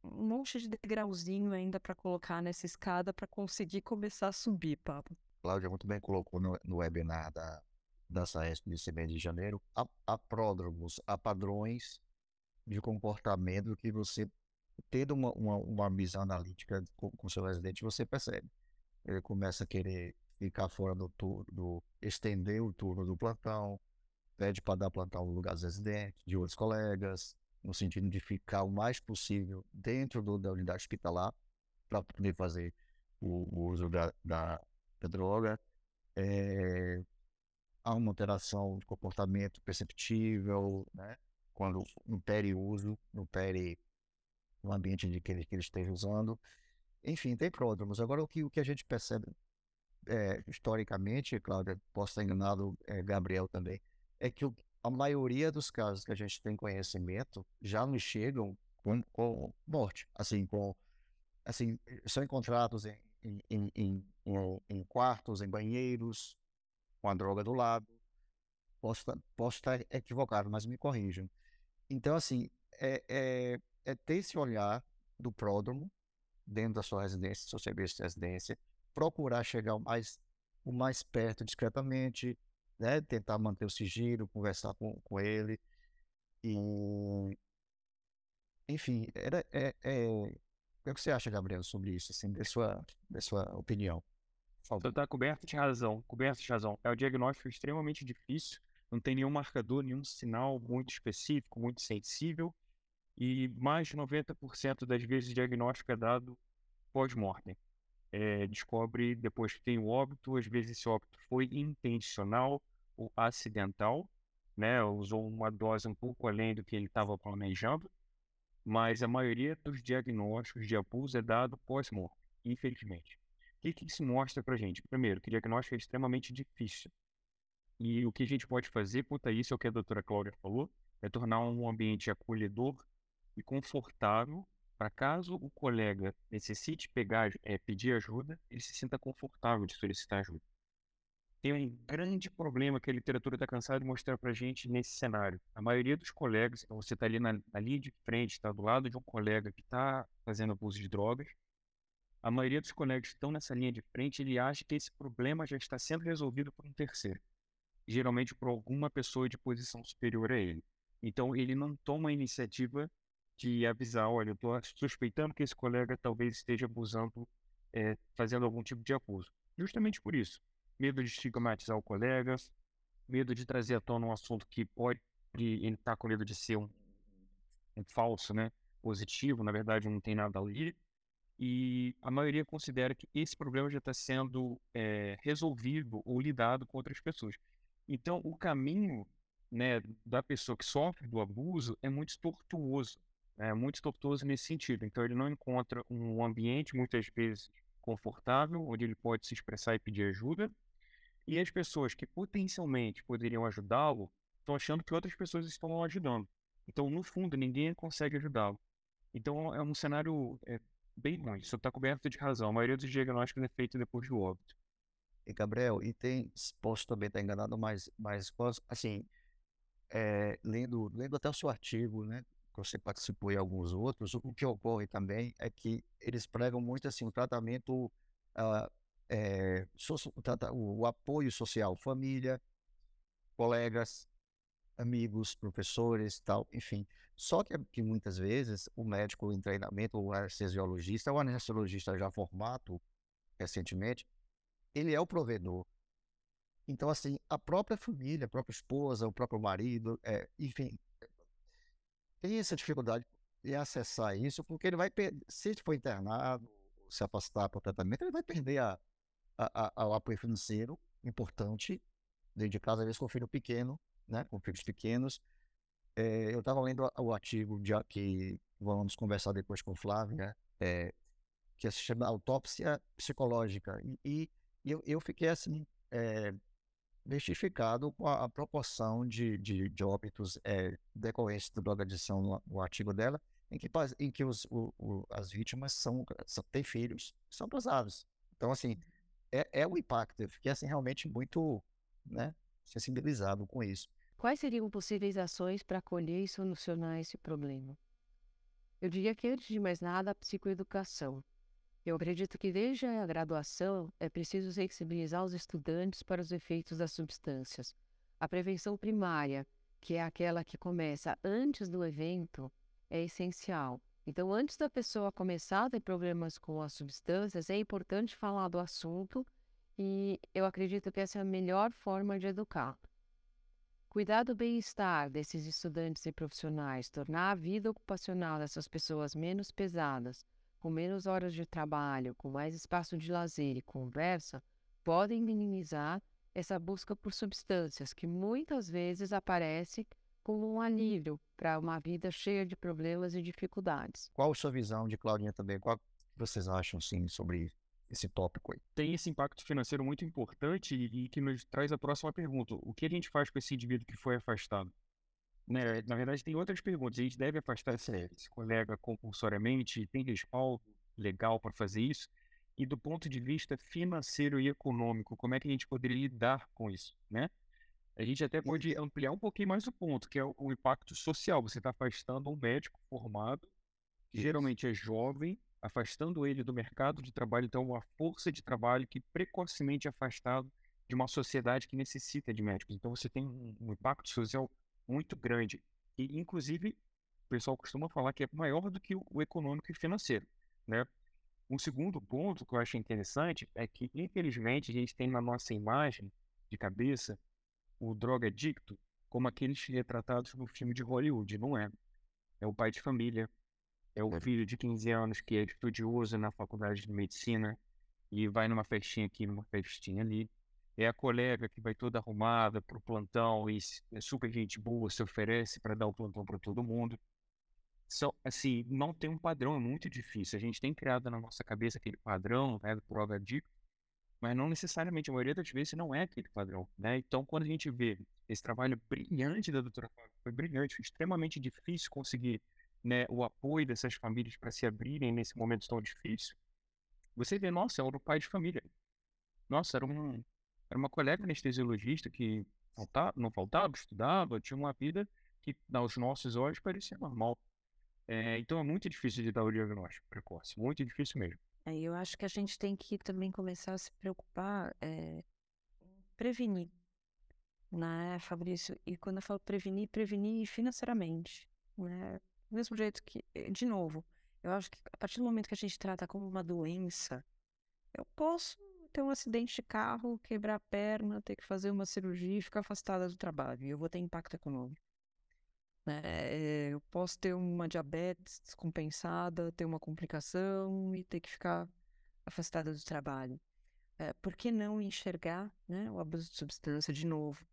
Speaker 2: um monte de degrauzinho ainda para colocar nessa escada para conseguir começar a subir, Pablo.
Speaker 5: Cláudia muito bem colocou no, no webinar da, da SAESP de CBN de janeiro, há, há pródromos, há padrões de comportamento que você, tendo uma, uma, uma visão analítica com, com seu residente, você percebe. Ele começa a querer ficar fora do turno, estender o turno do plantão, pede para dar plantão no lugar dos residentes, de outros colegas, no sentido de ficar o mais possível dentro do, da unidade hospitalar para poder fazer o, o uso da, da, da droga. É, há uma alteração de comportamento perceptível, né? quando no peri-uso, no peri no ambiente de que ele, que ele esteja usando. Enfim, tem pródromos. Agora, o que, o que a gente percebe é, historicamente, Cláudia, posso estar enganado, é, Gabriel também, é que o, a maioria dos casos que a gente tem conhecimento já nos chegam com, com morte, assim, com, assim, são encontrados em, em, em, em, quartos, em banheiros, com a droga do lado. Posso, posso estar equivocado, mas me corrijam. Então, assim, é, é, é ter esse olhar do pródromo dentro da sua residência, do seu serviço de residência, procurar chegar o mais, o mais perto discretamente, né? Tentar manter o sigilo, conversar com, com ele. E, enfim, era, é, é, o que você acha, Gabriel, sobre isso, assim, da sua, da sua opinião?
Speaker 3: Você está coberto de razão, coberto de razão. É um diagnóstico extremamente difícil, não tem nenhum marcador, nenhum sinal muito específico, muito sensível, e mais de 90% das vezes o diagnóstico é dado pós-mortem. É, descobre depois que tem o óbito, às vezes esse óbito foi intencional, ou acidental, né? Usou uma dose um pouco além do que ele estava planejando, mas a maioria dos diagnósticos de abuso é dado pós-morte, infelizmente. O que, que isso mostra para gente? Primeiro, que diagnóstico é extremamente difícil. E o que a gente pode fazer quanto a isso é o que a doutora Cláudia falou, é tornar um ambiente acolhedor e confortável para caso o colega necessite pegar, é, pedir ajuda, ele se sinta confortável de solicitar ajuda tem um grande problema que a literatura está cansada de mostrar para gente nesse cenário. A maioria dos colegas, você está ali na, na, linha de frente, está do lado de um colega que está fazendo abuso de drogas. A maioria dos colegas que estão nessa linha de frente, ele acha que esse problema já está sendo resolvido por um terceiro, geralmente por alguma pessoa de posição superior a ele. Então, ele não toma a iniciativa de avisar, olha, eu estou suspeitando que esse colega talvez esteja abusando, é, fazendo algum tipo de abuso. Justamente por isso. Medo de estigmatizar o colega, medo de trazer à tona um assunto que pode, ele está com medo de ser um, um falso, né? Positivo, na verdade não tem nada ali. E a maioria considera que esse problema já está sendo é, resolvido ou lidado com outras pessoas. Então, o caminho né, da pessoa que sofre do abuso é muito tortuoso, é muito tortuoso nesse sentido. Então, ele não encontra um ambiente, muitas vezes, confortável, onde ele pode se expressar e pedir ajuda. E as pessoas que potencialmente poderiam ajudá-lo estão achando que outras pessoas estão ajudando. Então, no fundo, ninguém consegue ajudá-lo. Então, é um cenário é, bem ruim. Isso está coberto de razão. A maioria dos diagnósticos é feita depois do óbito.
Speaker 5: E, Gabriel, e tem, posso também estar enganado, mas, mas assim, é, lendo, lendo até o seu artigo, né, que você participou e alguns outros, o que ocorre também é que eles pregam muito assim o tratamento, é, o, o apoio social, família, colegas, amigos, professores, tal, enfim. Só que, que muitas vezes o médico em treinamento, o anestesiologista, o anestesiologista já formado recentemente, ele é o provedor. Então, assim, a própria família, a própria esposa, o próprio marido, é, enfim, tem essa dificuldade de acessar isso, porque ele vai, se ele for internado, se afastar para o tratamento, ele vai perder a, a, a, o apoio financeiro importante dentro de casa, às vezes com filho pequeno, né, com filhos pequenos. É, eu estava lendo o artigo de, que vamos conversar depois com o Flávio, né, é, que se chama Autópsia Psicológica. E, e eu, eu fiquei assim, é, com a, a proporção de, de, de óbitos é, decorrentes da drogadição no, no artigo dela, em que, em que os, o, o, as vítimas são, são, têm filhos, são casados. Então, assim, é, é o impacto. Eu fiquei, assim, realmente muito né, sensibilizado com isso.
Speaker 4: Quais seriam possíveis ações para acolher e solucionar esse problema? Eu diria que, antes de mais nada, a psicoeducação. Eu acredito que desde a graduação é preciso sensibilizar os estudantes para os efeitos das substâncias. A prevenção primária, que é aquela que começa antes do evento, é essencial. Então, antes da pessoa começar a ter problemas com as substâncias, é importante falar do assunto e eu acredito que essa é a melhor forma de educar. Cuidar do bem-estar desses estudantes e profissionais, tornar a vida ocupacional dessas pessoas menos pesadas, com menos horas de trabalho, com mais espaço de lazer e conversa, podem minimizar essa busca por substâncias que muitas vezes aparece como um alívio para uma vida cheia de problemas e dificuldades.
Speaker 5: Qual a sua visão de Claudinha também? Qual vocês acham sim sobre esse tópico aí?
Speaker 3: Tem esse impacto financeiro muito importante e que nos traz a próxima pergunta. O que a gente faz com esse indivíduo que foi afastado? Né? Na verdade, tem outras perguntas. A gente deve afastar esse, esse colega compulsoriamente? Tem respaldo legal para fazer isso? E do ponto de vista financeiro e econômico, como é que a gente poderia lidar com isso, né? A gente até pode ampliar um pouquinho mais o ponto, que é o, o impacto social. Você está afastando um médico formado, que geralmente é jovem, afastando ele do mercado de trabalho, então uma força de trabalho que precocemente é afastado de uma sociedade que necessita de médicos. Então você tem um, impacto social muito grande. E, inclusive, o pessoal costuma falar que é maior do que o, o econômico e financeiro, né? Um segundo ponto que eu acho interessante é que, infelizmente, a gente tem na nossa imagem de cabeça o droga adicto como aqueles retratados no filme de Hollywood, não é? É o pai de família, é o filho de 15 anos que é estudioso na faculdade de medicina e vai numa festinha aqui, numa festinha ali, é a colega que vai toda arrumada para o plantão e é super gente boa, se oferece para dar o plantão para todo mundo. Só, assim, não tem um padrão, é muito difícil. A gente tem criado na nossa cabeça aquele padrão, né, prova dica, mas não necessariamente, a maioria das vezes não é aquele padrão, né? Então, quando a gente vê esse trabalho brilhante da doutora Flávia, foi brilhante, foi extremamente difícil conseguir né, o apoio dessas famílias para se abrirem nesse momento tão difícil. Você vê, nossa, era o pai de família. Nossa, era um, era uma colega anestesiologista que faltava, não faltava, estudava, tinha uma vida que, aos nossos olhos, parecia normal. É, então é muito difícil de dar o diagnóstico precoce, muito difícil mesmo.
Speaker 2: É, eu acho que a gente tem que também começar a se preocupar é, prevenir. né, Fabrício? E quando eu falo prevenir, prevenir financeiramente, né? Do mesmo jeito que, eh, de novo, eu acho que a partir do momento que a gente trata como uma doença, eu posso ter um acidente de carro, quebrar a perna, ter que fazer uma cirurgia e ficar afastada do trabalho. E eu vou ter impacto econômico. Eh, eu posso ter uma diabetes descompensada, ter uma complicação e ter que ficar afastada do trabalho. É, por que não enxergar né, o abuso de substância de novo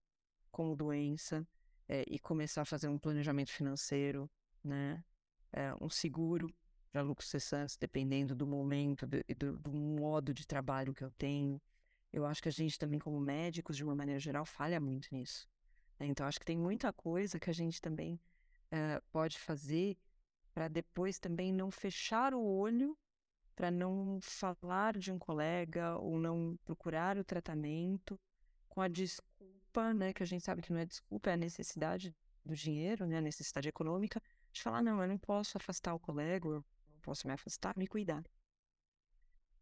Speaker 2: como doença é, e começar a fazer um planejamento financeiro, né, é, um seguro para lucros cessantes, dependendo do momento e do, do, modo de trabalho que eu tenho. Eu acho que a gente também, como médicos, de uma maneira geral, falha muito nisso. Né? Então, acho que tem muita coisa que a gente também pode fazer para depois também não fechar o olho para não falar de um colega ou não procurar o tratamento com a desculpa, né, que a gente sabe que não é desculpa, é a necessidade do dinheiro, né, a necessidade econômica, de falar, não, eu não posso afastar o colega, eu não posso me afastar, me cuidar.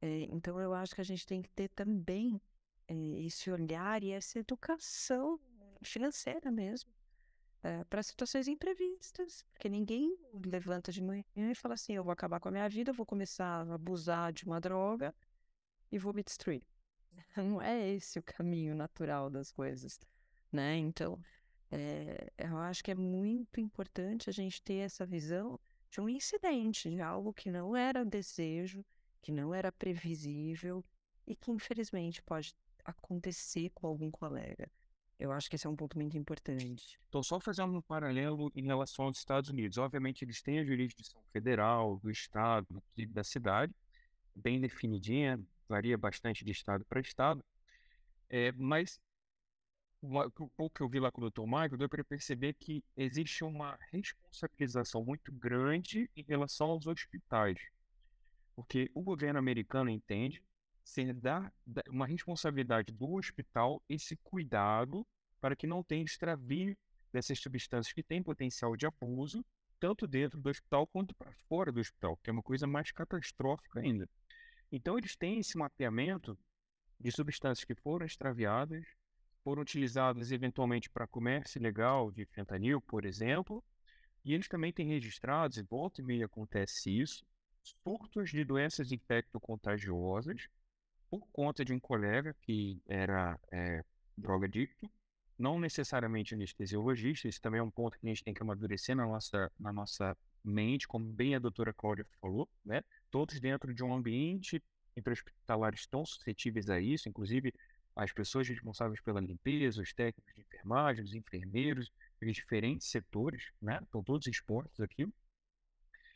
Speaker 2: É, então, eu acho que a gente tem que ter também é, esse olhar e essa educação financeira mesmo, é, para situações imprevistas, porque ninguém levanta de manhã e fala assim: eu vou acabar com a minha vida, vou começar a abusar de uma droga e vou me destruir. Não é esse o caminho natural das coisas, né? Então, é, eu acho que é muito importante a gente ter essa visão de um incidente, de algo que não era desejo, que não era previsível e que infelizmente pode acontecer com algum colega. Eu acho que esse é um ponto muito importante.
Speaker 3: Então, só fazendo um paralelo em relação aos Estados Unidos. Obviamente, eles têm a jurisdição federal, do estado, da cidade, bem definidinha, varia bastante de estado para estado. É, mas o pouco que eu vi lá com o Dr. Michael, deu para perceber que existe uma responsabilização muito grande em relação aos hospitais. Porque o governo americano entende ser dar uma responsabilidade do hospital esse cuidado para que não tenha extravio dessas substâncias que têm potencial de abuso, tanto dentro do hospital quanto para fora do hospital, que é uma coisa mais catastrófica ainda. Então, eles têm esse mapeamento de substâncias que foram extraviadas, foram utilizadas eventualmente para comércio ilegal de fentanil, por exemplo, e eles também têm registrados, e volta e meia acontece isso, surtos de doenças infecto-contagiosas por conta de um colega que era é, drogadicto, não necessariamente anestesiologista, isso também é um ponto que a gente tem que amadurecer na nossa, na nossa mente, como bem a doutora Cláudia falou, né? Todos dentro de um ambiente intra-hospitalar estão suscetíveis a isso, inclusive as pessoas responsáveis pela limpeza, os técnicos de enfermagem, os enfermeiros, os diferentes setores, né? Estão todos expostos aqui.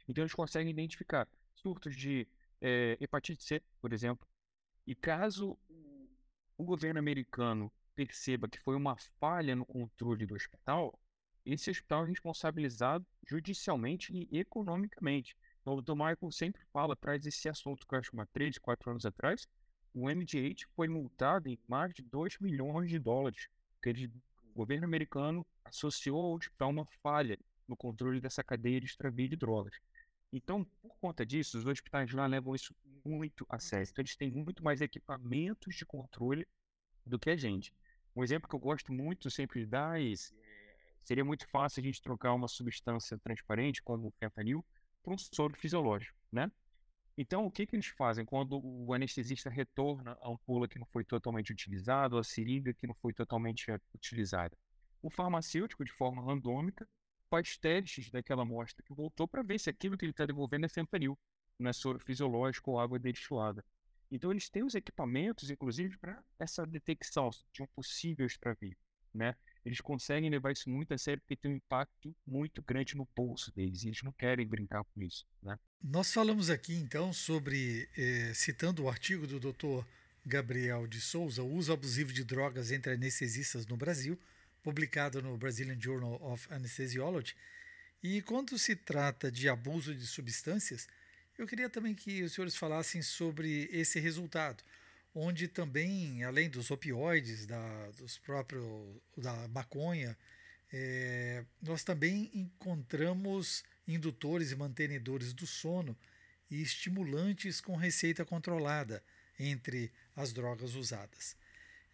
Speaker 3: Então eles conseguem identificar surtos de é, hepatite C, por exemplo, e caso o governo americano perceba que foi uma falha no controle do hospital, esse hospital é responsabilizado judicialmente e economicamente. Então, o Dr. Michael sempre fala, traz esse assunto que eu acho uma 3, 4 anos atrás, o MDH foi multado em mais de 2 milhões de dólares, porque o governo americano associou hospital uma falha no controle dessa cadeia de extravio de drogas. Então, por conta disso, os hospitais lá levam isso muito a sério. Então, eles têm muito mais equipamentos de controle do que a gente. Um exemplo que eu gosto muito sempre de dar é esse. Seria muito fácil a gente trocar uma substância transparente, como o fentanil, por um soro fisiológico, né? Então, o que, que eles fazem quando o anestesista retorna a ampola que não foi totalmente utilizada, a seringa que não foi totalmente utilizada? O farmacêutico, de forma randômica, faz testes daquela amostra que voltou para ver se aquilo que ele está devolvendo é fentanil, não é soro fisiológico ou água destilada. Então eles têm os equipamentos, inclusive, para essa detecção de um possível extravio, né? Eles conseguem levar isso muito a sério porque tem um impacto muito grande no bolso deles e eles não querem brincar com isso, né?
Speaker 1: Nós falamos aqui então sobre, eh, citando o artigo do Dr. Gabriel de Souza, o uso abusivo de drogas entre anestesistas no Brasil, publicado no Brazilian Journal of Anesthesiology. E quando se trata de abuso de substâncias, eu queria também que os senhores falassem sobre esse resultado, onde também, além dos opioides, da, dos próprios, da maconha, é, nós também encontramos indutores e mantenedores do sono e estimulantes com receita controlada entre as drogas usadas.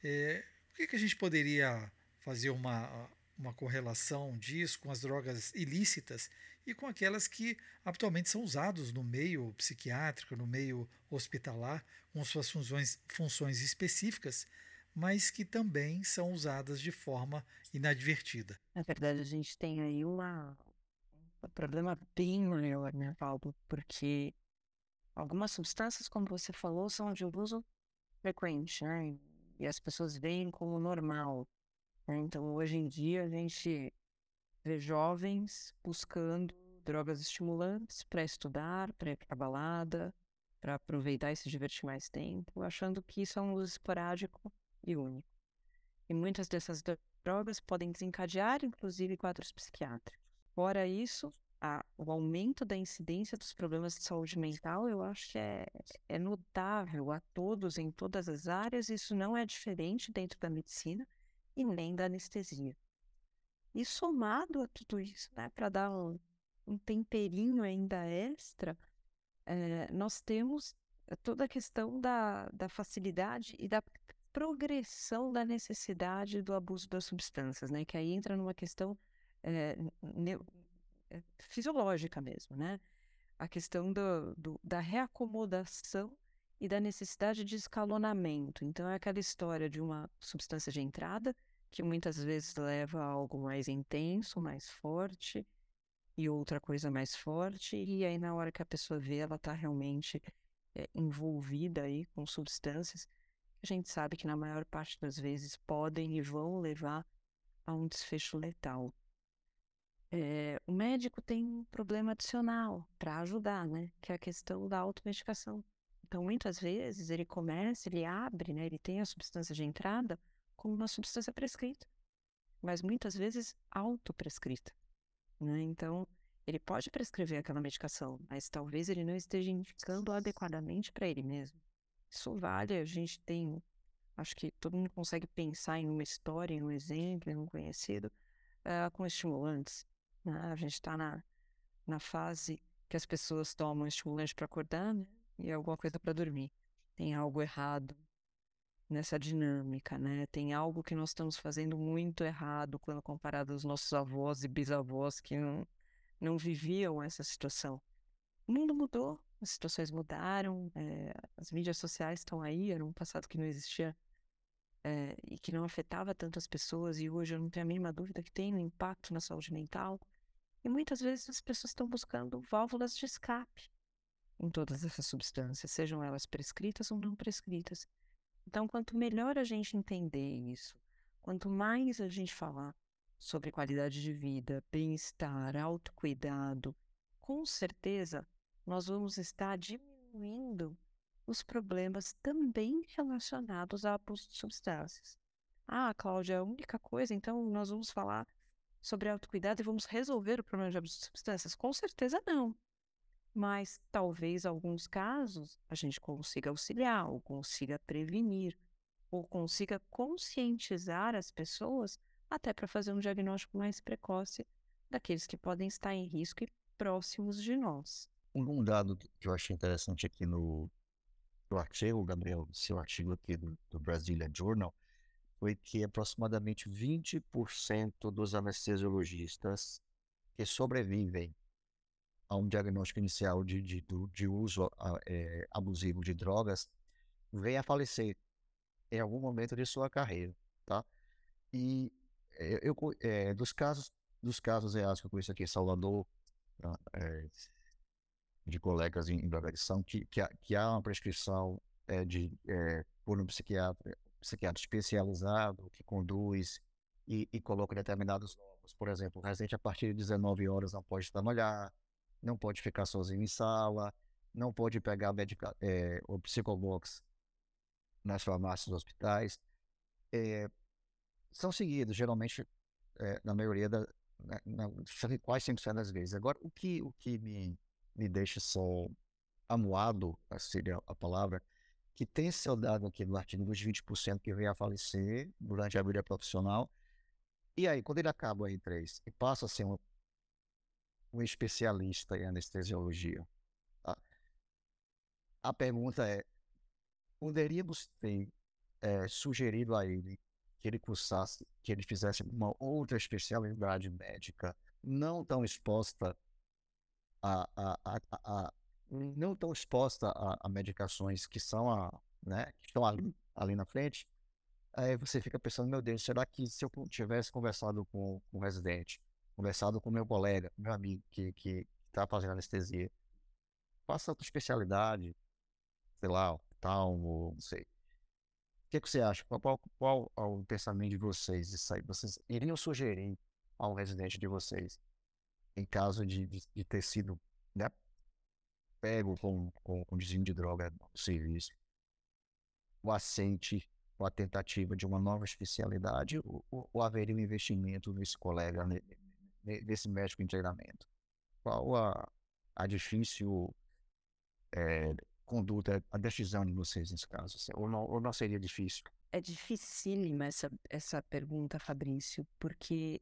Speaker 1: É, o que, que a gente poderia fazer uma, uma correlação disso com as drogas ilícitas e com aquelas que atualmente são usadas no meio psiquiátrico, no meio hospitalar, com suas funções, funções específicas, mas que também são usadas de forma inadvertida.
Speaker 2: Na verdade, a gente tem aí uma, um problema bem maior, né, Paulo? Porque algumas substâncias, como você falou, são de uso frequente, né? E as pessoas veem como normal. Né? Então, hoje em dia, a gente jovens buscando drogas estimulantes para estudar, para ir para balada, para aproveitar e se divertir mais tempo, achando que isso é um uso esporádico e único. E muitas dessas drogas podem desencadear, inclusive, quadros psiquiátricos. Fora isso, a, o aumento da incidência dos problemas de saúde mental, eu acho que é, é notável a todos, em todas as áreas. Isso não é diferente dentro da medicina e nem da anestesia. E somado a tudo isso, né, para dar um, um, temperinho ainda extra, é, nós temos toda a questão da, da facilidade e da progressão da necessidade do abuso das substâncias, né, que aí entra numa questão é, fisiológica mesmo, né? A questão do, do, da reacomodação e da necessidade de escalonamento. Então, é aquela história de uma substância de entrada, que muitas vezes leva a algo mais intenso, mais forte, e outra coisa mais forte, e aí na hora que a pessoa vê, ela está realmente é, envolvida aí com substâncias a gente sabe que na maior parte das vezes podem e vão levar a um desfecho letal. É, o médico tem um problema adicional para ajudar, né? Que é a questão da automedicação. Então, muitas vezes, ele começa, ele abre, né? Ele tem a substância de entrada como uma substância prescrita, mas muitas vezes autoprescrita, né? Então, ele pode prescrever aquela medicação, mas talvez ele não esteja indicando adequadamente para ele mesmo. Isso vale, a gente tem, acho que todo mundo consegue pensar em uma história, em um exemplo, em um conhecido, uh, com estimulantes. Né? A gente está na, na fase que as pessoas tomam estimulante para acordar né? e alguma coisa para dormir. Tem algo errado nessa dinâmica, né? Tem algo que nós estamos fazendo muito errado quando comparado aos nossos avós e bisavós que não, não viviam essa situação. O mundo mudou, as situações mudaram, é, as mídias sociais estão aí, era um passado que não existia é, e que não afetava tanto as pessoas, e hoje eu não tenho a mínima dúvida que tem um impacto na saúde mental. E muitas vezes as pessoas estão buscando válvulas de escape em todas essas substâncias, sejam elas prescritas ou não prescritas. Então, quanto melhor a gente entender isso, quanto mais a gente falar sobre qualidade de vida, bem-estar, autocuidado, com certeza nós vamos estar diminuindo os problemas também relacionados ao abuso de substâncias. Ah, Cláudia, a única coisa, então nós vamos falar sobre autocuidado e vamos resolver o problema de abuso de substâncias? Com certeza não. Mas talvez alguns casos a gente consiga auxiliar, ou consiga prevenir, ou consiga conscientizar as pessoas até para fazer um diagnóstico mais precoce daqueles que podem estar em risco e próximos de nós.
Speaker 5: Um dado que eu achei interessante aqui no, no artigo, Gabriel, seu artigo aqui do, do Brasilia Journal, foi que aproximadamente 20% dos anestesiologistas que sobrevivem a um diagnóstico inicial de, de, de uso é, abusivo de drogas vêm a falecer em algum momento de sua carreira, tá? E é, eu, é, dos casos dos casos reais que eu conheço aqui em Salvador, é, de colegas em, em drogadição, que, que, que, há uma prescrição é, de, é, por um psiquiatra psiquiatra especializado que conduz e, e coloca determinados normas. Por exemplo, o residente a partir de 19 horas pode trabalhar, não pode ficar sozinho em sala, não pode pegar medica, é, o psicobox nas farmácias dos hospitais. É, são seguidos, geralmente, é, na maioria da, na, na, quase 100% das vezes. Agora, o que, o que me, me deixa só amuado, seria a palavra, que tem saudade aqui no artigo dos 20% que vem a falecer durante a vida profissional. E aí, quando ele acaba em três e passa a ser um, um especialista em anestesiologia, tá? a pergunta é: poderíamos ter é, sugerido a ele que ele cursasse, que ele fizesse uma outra especialidade médica não tão exposta a, a, a, a não tão exposta a, medicações que são a, né, que estão ali, ali na frente, aí você fica pensando, meu Deus, será que se eu tivesse conversado com, com o residente, conversado com meu colega, meu amigo que que está fazendo anestesia, faça outra especialidade, sei lá, tal, ou não sei. O que, que você acha? Qual, qual, é o pensamento de vocês? Isso aí? Vocês iriam sugerir a um residente de vocês, em caso de, de, de ter sido né, pego com, com, com desvio de droga no serviço, o assente a tentativa de uma nova especialidade, ou, ou haveria um investimento nesse colega, nesse médico em treinamento? Qual a, a difícil é, conduta, a decisão de vocês nesse caso? Assim, ou, não, ou não seria difícil?
Speaker 2: É dificílima essa, essa pergunta, Fabrício, porque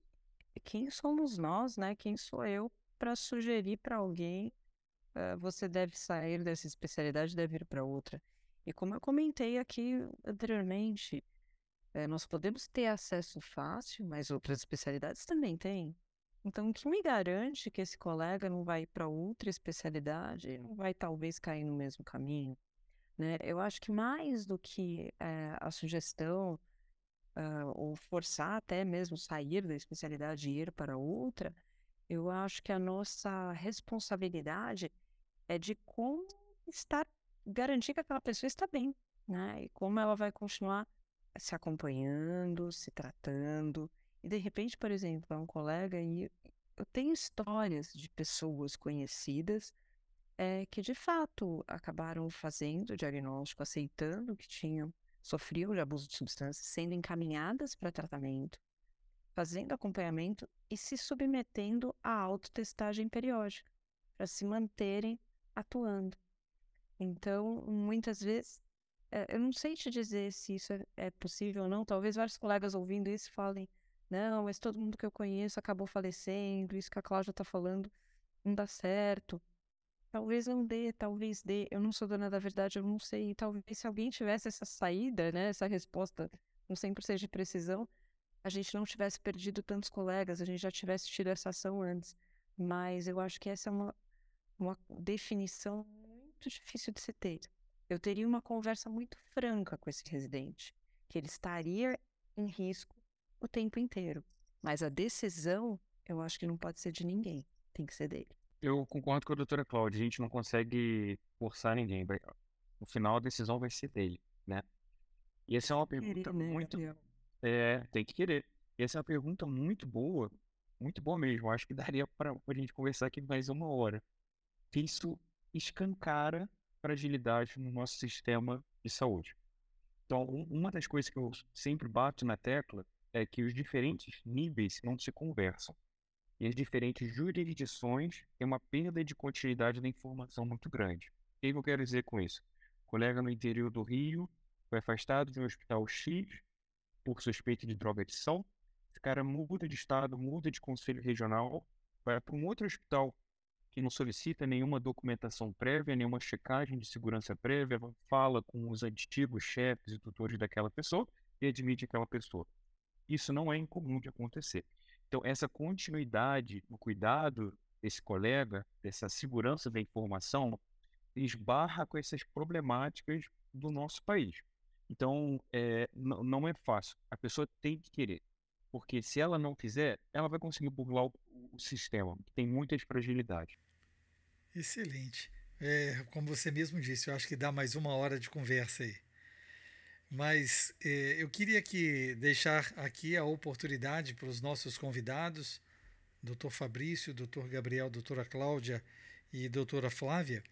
Speaker 2: quem somos nós, né? Quem sou eu para sugerir para alguém uh, você deve sair dessa especialidade, deve ir para outra. E como eu comentei aqui anteriormente, é, nós podemos ter acesso fácil, mas outras especialidades também têm. Então, o que me garante que esse colega não vai para outra especialidade não vai talvez cair no mesmo caminho? Né? Eu acho que mais do que é, a sugestão uh, ou forçar até mesmo sair da especialidade e ir para outra, eu acho que a nossa responsabilidade é de como estar, garantir que aquela pessoa está bem, né? E como ela vai continuar se acompanhando, se tratando, e de repente, por exemplo, é um colega e eu tenho histórias de pessoas conhecidas é, que de fato acabaram fazendo o diagnóstico, aceitando que tinham sofriam de abuso de substâncias, sendo encaminhadas para tratamento, fazendo acompanhamento e se submetendo à autotestagem periódica para se manterem atuando. Então, muitas vezes, é, eu não sei te dizer se isso é, é possível ou não. Talvez vários colegas ouvindo isso falem: não, mas todo mundo que eu conheço acabou falecendo, isso que a Cláudia está falando não dá certo. Talvez não dê, talvez dê. Eu não sou dona da verdade, eu não sei. Talvez se alguém tivesse essa saída, né, essa resposta com 100% de precisão, a gente não tivesse perdido tantos colegas, a gente já tivesse tido essa ação antes. Mas eu acho que essa é uma, uma definição muito difícil de se ter. Eu teria uma conversa muito franca com esse residente, que ele estaria em risco o tempo inteiro. Mas a decisão, eu acho que não pode ser de ninguém, tem que ser dele.
Speaker 3: Eu concordo com a doutora Cláudia, a gente não consegue forçar ninguém. No final, a decisão vai ser dele, né? E essa é uma pergunta querer, né, muito. É, tem que querer. E essa é uma pergunta muito boa, muito boa mesmo. Acho que daria para a gente conversar aqui mais uma hora. Que isso escancara fragilidade no nosso sistema de saúde. Então, uma das coisas que eu sempre bato na tecla é que os diferentes níveis não se conversam e as diferentes jurisdições têm uma perda de continuidade da informação muito grande. O que eu quero dizer com isso? O colega no interior do Rio foi afastado de um hospital X por suspeita de droga adição. Esse cara muda de estado, muda de conselho regional, vai para um outro hospital que não solicita nenhuma documentação prévia, nenhuma checagem de segurança prévia, fala com os antigos chefes e tutores daquela pessoa e admite aquela pessoa. Isso não é incomum de acontecer. Então, essa continuidade no cuidado desse colega, dessa segurança da informação, esbarra com essas problemáticas do nosso país. Então, é, não é fácil. A pessoa tem que querer. Porque se ela não quiser, ela vai conseguir burlar o, o sistema, que tem muitas fragilidades.
Speaker 1: Excelente. É, como você mesmo disse, eu acho que dá mais uma hora de conversa aí. Mas eh, eu queria que deixar aqui a oportunidade para os nossos convidados, Dr. Fabrício, Dr. Gabriel, doutora Cláudia e doutora Flávia,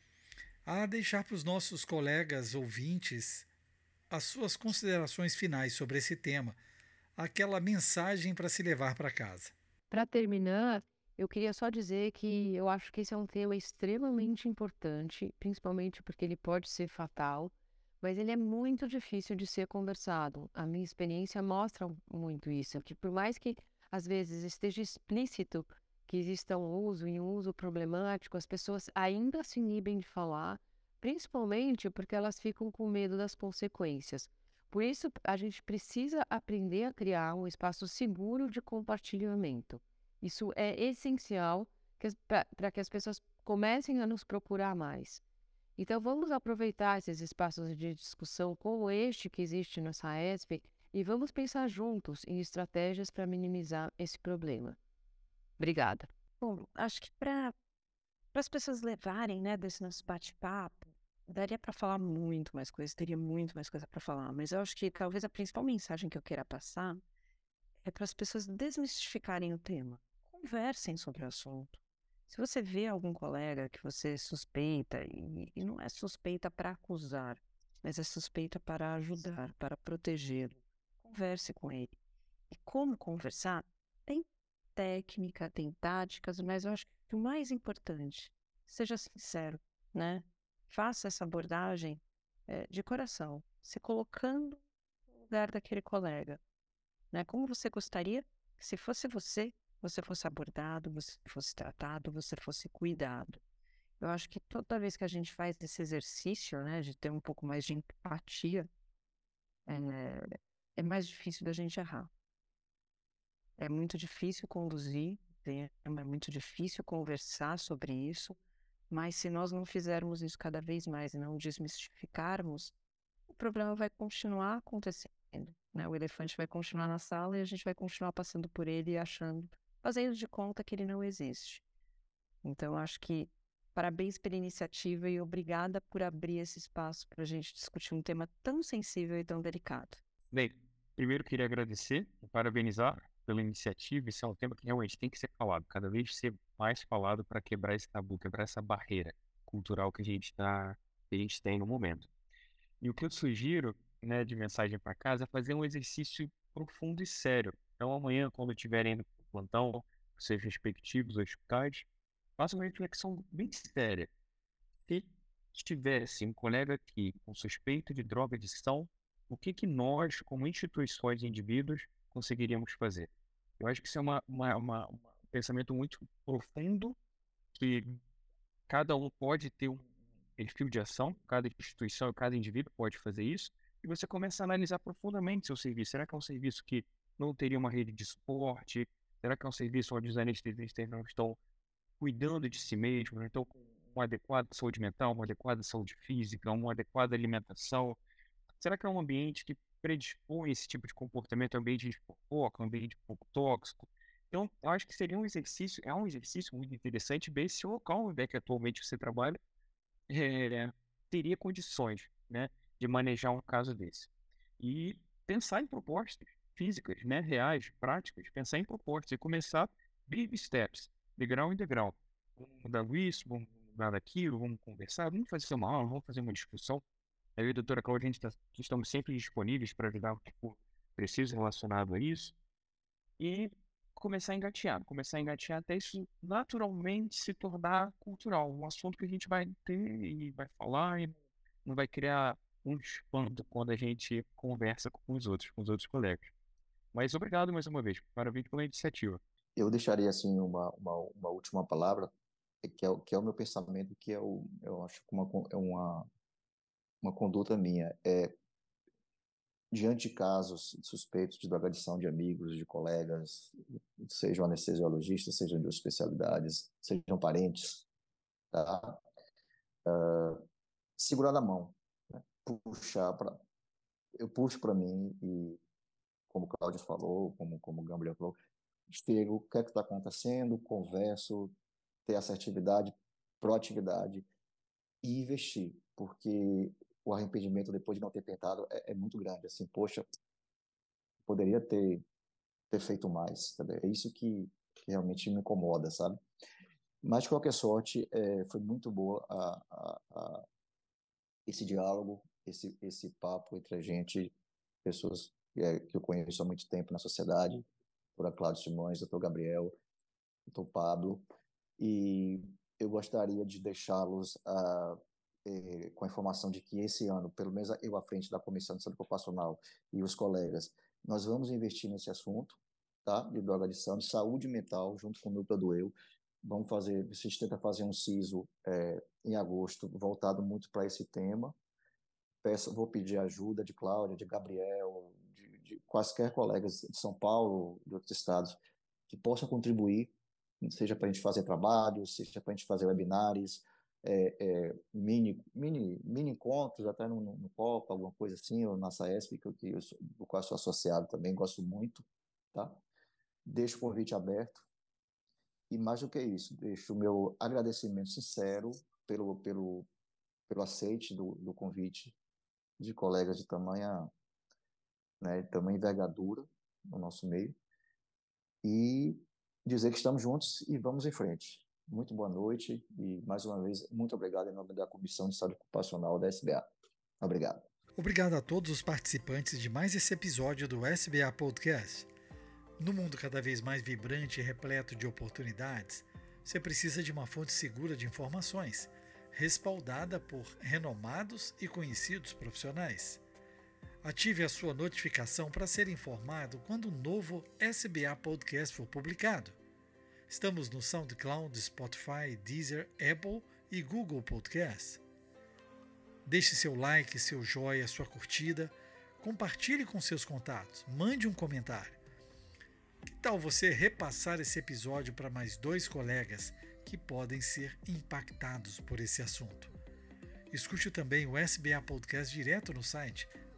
Speaker 1: a deixar para os nossos colegas ouvintes as suas considerações finais sobre esse tema, aquela mensagem para se levar para casa.
Speaker 4: Para terminar, eu queria só dizer que eu acho que esse é um tema extremamente importante, principalmente porque ele pode ser fatal mas ele é muito difícil de ser conversado. A minha experiência mostra muito isso, que por mais que às vezes esteja explícito que exista um uso e um uso problemático, as pessoas ainda se inibem de falar, principalmente porque elas ficam com medo das consequências. Por isso, a gente precisa aprender a criar um espaço seguro de compartilhamento. Isso é essencial para que as pessoas comecem a nos procurar mais. Então, vamos aproveitar esses espaços de discussão como este que existe na SAESP e vamos pensar juntos em estratégias para minimizar esse problema. Obrigada.
Speaker 2: Bom, acho que para as pessoas levarem né, desse nosso bate-papo, daria para falar muito mais coisas, teria muito mais coisa para falar, mas eu acho que talvez a principal mensagem que eu queira passar é para as pessoas desmistificarem o tema. Conversem sobre o assunto. Se você vê algum colega que você suspeita, e, não é suspeita para acusar, mas é suspeita para ajudar, para protegê-lo, converse com ele. E como conversar? Tem técnica, tem táticas, mas eu acho que o mais importante, seja sincero, né? Faça essa abordagem é, de coração, se colocando no lugar daquele colega. Né? Como você gostaria que, se fosse você, você fosse abordado, você fosse tratado, você fosse cuidado. Eu acho que toda vez que a gente faz esse exercício, né, de ter um pouco mais de empatia, é, é mais difícil da gente errar. É muito difícil conduzir, é muito difícil conversar sobre isso, mas se nós não fizermos isso cada vez mais e não desmistificarmos, o problema vai continuar acontecendo. Né? O elefante vai continuar na sala e a gente vai continuar passando por ele e achando, fazendo de conta que ele não existe. Então, acho que parabéns pela iniciativa e obrigada por abrir esse espaço para a gente discutir um tema tão sensível e tão delicado.
Speaker 3: Bem, primeiro queria agradecer e parabenizar pela iniciativa. Isso é um tema que realmente tem que ser falado, cada vez ser mais falado para quebrar esse tabu, quebrar essa barreira cultural que a gente tá, que a gente tem no momento. E o que eu sugiro, né, de mensagem para casa, é fazer um exercício profundo e sério. Então, amanhã, quando estiverem plantão, seus respectivos hospitais, faça uma reflexão bem séria. Se tivesse um colega aqui com suspeito de droga adição, o que, que nós, como instituições e indivíduos, conseguiríamos fazer? Eu acho que isso é uma, uma, uma, um pensamento muito profundo que cada um pode ter um perfil de ação, cada instituição, cada indivíduo pode fazer isso, e você começa a analisar profundamente seu serviço. Será que é um serviço que não teria uma rede de suporte? Será que é um serviço onde os anestesistas não estão cuidando de si mesmos, não estão com uma adequada saúde mental, uma adequada saúde física, uma adequada alimentação? Será que é um ambiente que predispõe esse tipo de comportamento, ambiente de fofoca, ambiente pouco tóxico. Então, eu acho que seria um exercício, é um exercício muito interessante ver se o local onde é que atualmente você trabalha é, teria condições né, de manejar um caso desse. E pensar em propostas físicas, né, reais, práticas, pensar em propostas e começar baby steps, degrau em degrau. Vamos mudar isso, vamos mudar aquilo, vamos conversar, vamos fazer uma aula, vamos fazer uma discussão. Eu e a doutora Cláudia, a gente tá, estamos sempre disponíveis para ajudar o que for preciso relacionado a isso. E começar a engatear, começar a engatear até isso naturalmente se tornar cultural. Um assunto que a gente vai ter e vai falar e não vai criar um espanto quando a gente conversa com os outros, com os outros colegas. Mas obrigado mais uma vez, parabéns pela iniciativa.
Speaker 5: Eu deixaria assim uma, uma, uma última palavra, que é, que é o meu pensamento, que é o, eu acho que uma, é uma, uma conduta minha é diante de casos suspeitos de drogadição de amigos, de colegas, sejam anestesiologistas, sejam de especialidades, sejam parentes, tá? Uh, segurar na mão, né? puxar para eu puxo para mim e como o Cláudio falou, como como o Gabriel falou, chego, o que é que está acontecendo, converso, ter assertividade, proatividade e investir, porque o arrependimento depois de não ter tentado é, é muito grande. Assim, poxa, poderia ter, ter feito mais. Sabe? É isso que, que, realmente me incomoda, sabe? Mas, de qualquer sorte, é, foi muito boa a, a, a, esse diálogo, esse, esse papo entre a gente, pessoas é, que eu conheço há muito tempo na sociedade, por Cláudio Simões, doutor Gabriel, doutor Pablo, e eu gostaria de deixá-los uh, eh, com a informação de que esse ano, pelo menos eu à frente da Comissão de Saúde Ocupacional e os colegas, nós vamos investir nesse assunto, tá? De droga adição, de saúde mental, junto com o Núcleo do Eu. Vamos fazer, a gente tenta fazer um CISO eh, em agosto, voltado muito para esse tema. peço, vou pedir ajuda de Cláudia, de Gabriel, de, quaisquer colegas de São Paulo, de outros estados, que possam contribuir, seja para a gente fazer trabalhos, seja para a gente fazer webinários, é, é, mini, mini, mini encontros, até no, no Copa, alguma coisa assim, ou na SAESP, que, que eu do qual sou associado também, gosto muito, tá? Deixo o convite aberto. E mais do que isso, deixo o meu agradecimento sincero pelo, pelo, pelo aceite do, do convite de colegas de tamanha, né, tamanha envergadura no nosso meio. E dizer que estamos juntos e vamos em frente. Muito boa noite e, mais uma vez, muito obrigado em nome da Comissão de Saúde Ocupacional da SBA. Obrigado.
Speaker 1: Obrigado a todos os participantes de mais esse episódio do SBA Podcast. No mundo cada vez mais vibrante e repleto de oportunidades, você precisa de uma fonte segura de informações, respaldada por renomados e conhecidos profissionais. Ative a sua notificação para ser informado quando um novo SBA Podcast for publicado. Estamos no SoundCloud, Spotify, Deezer, Apple e Google Podcast. Deixe seu like, seu joia, sua curtida, compartilhe com seus contatos, mande um comentário. Que tal você repassar esse episódio para mais dois colegas que podem ser impactados por esse assunto? Escute também o SBA Podcast direto no site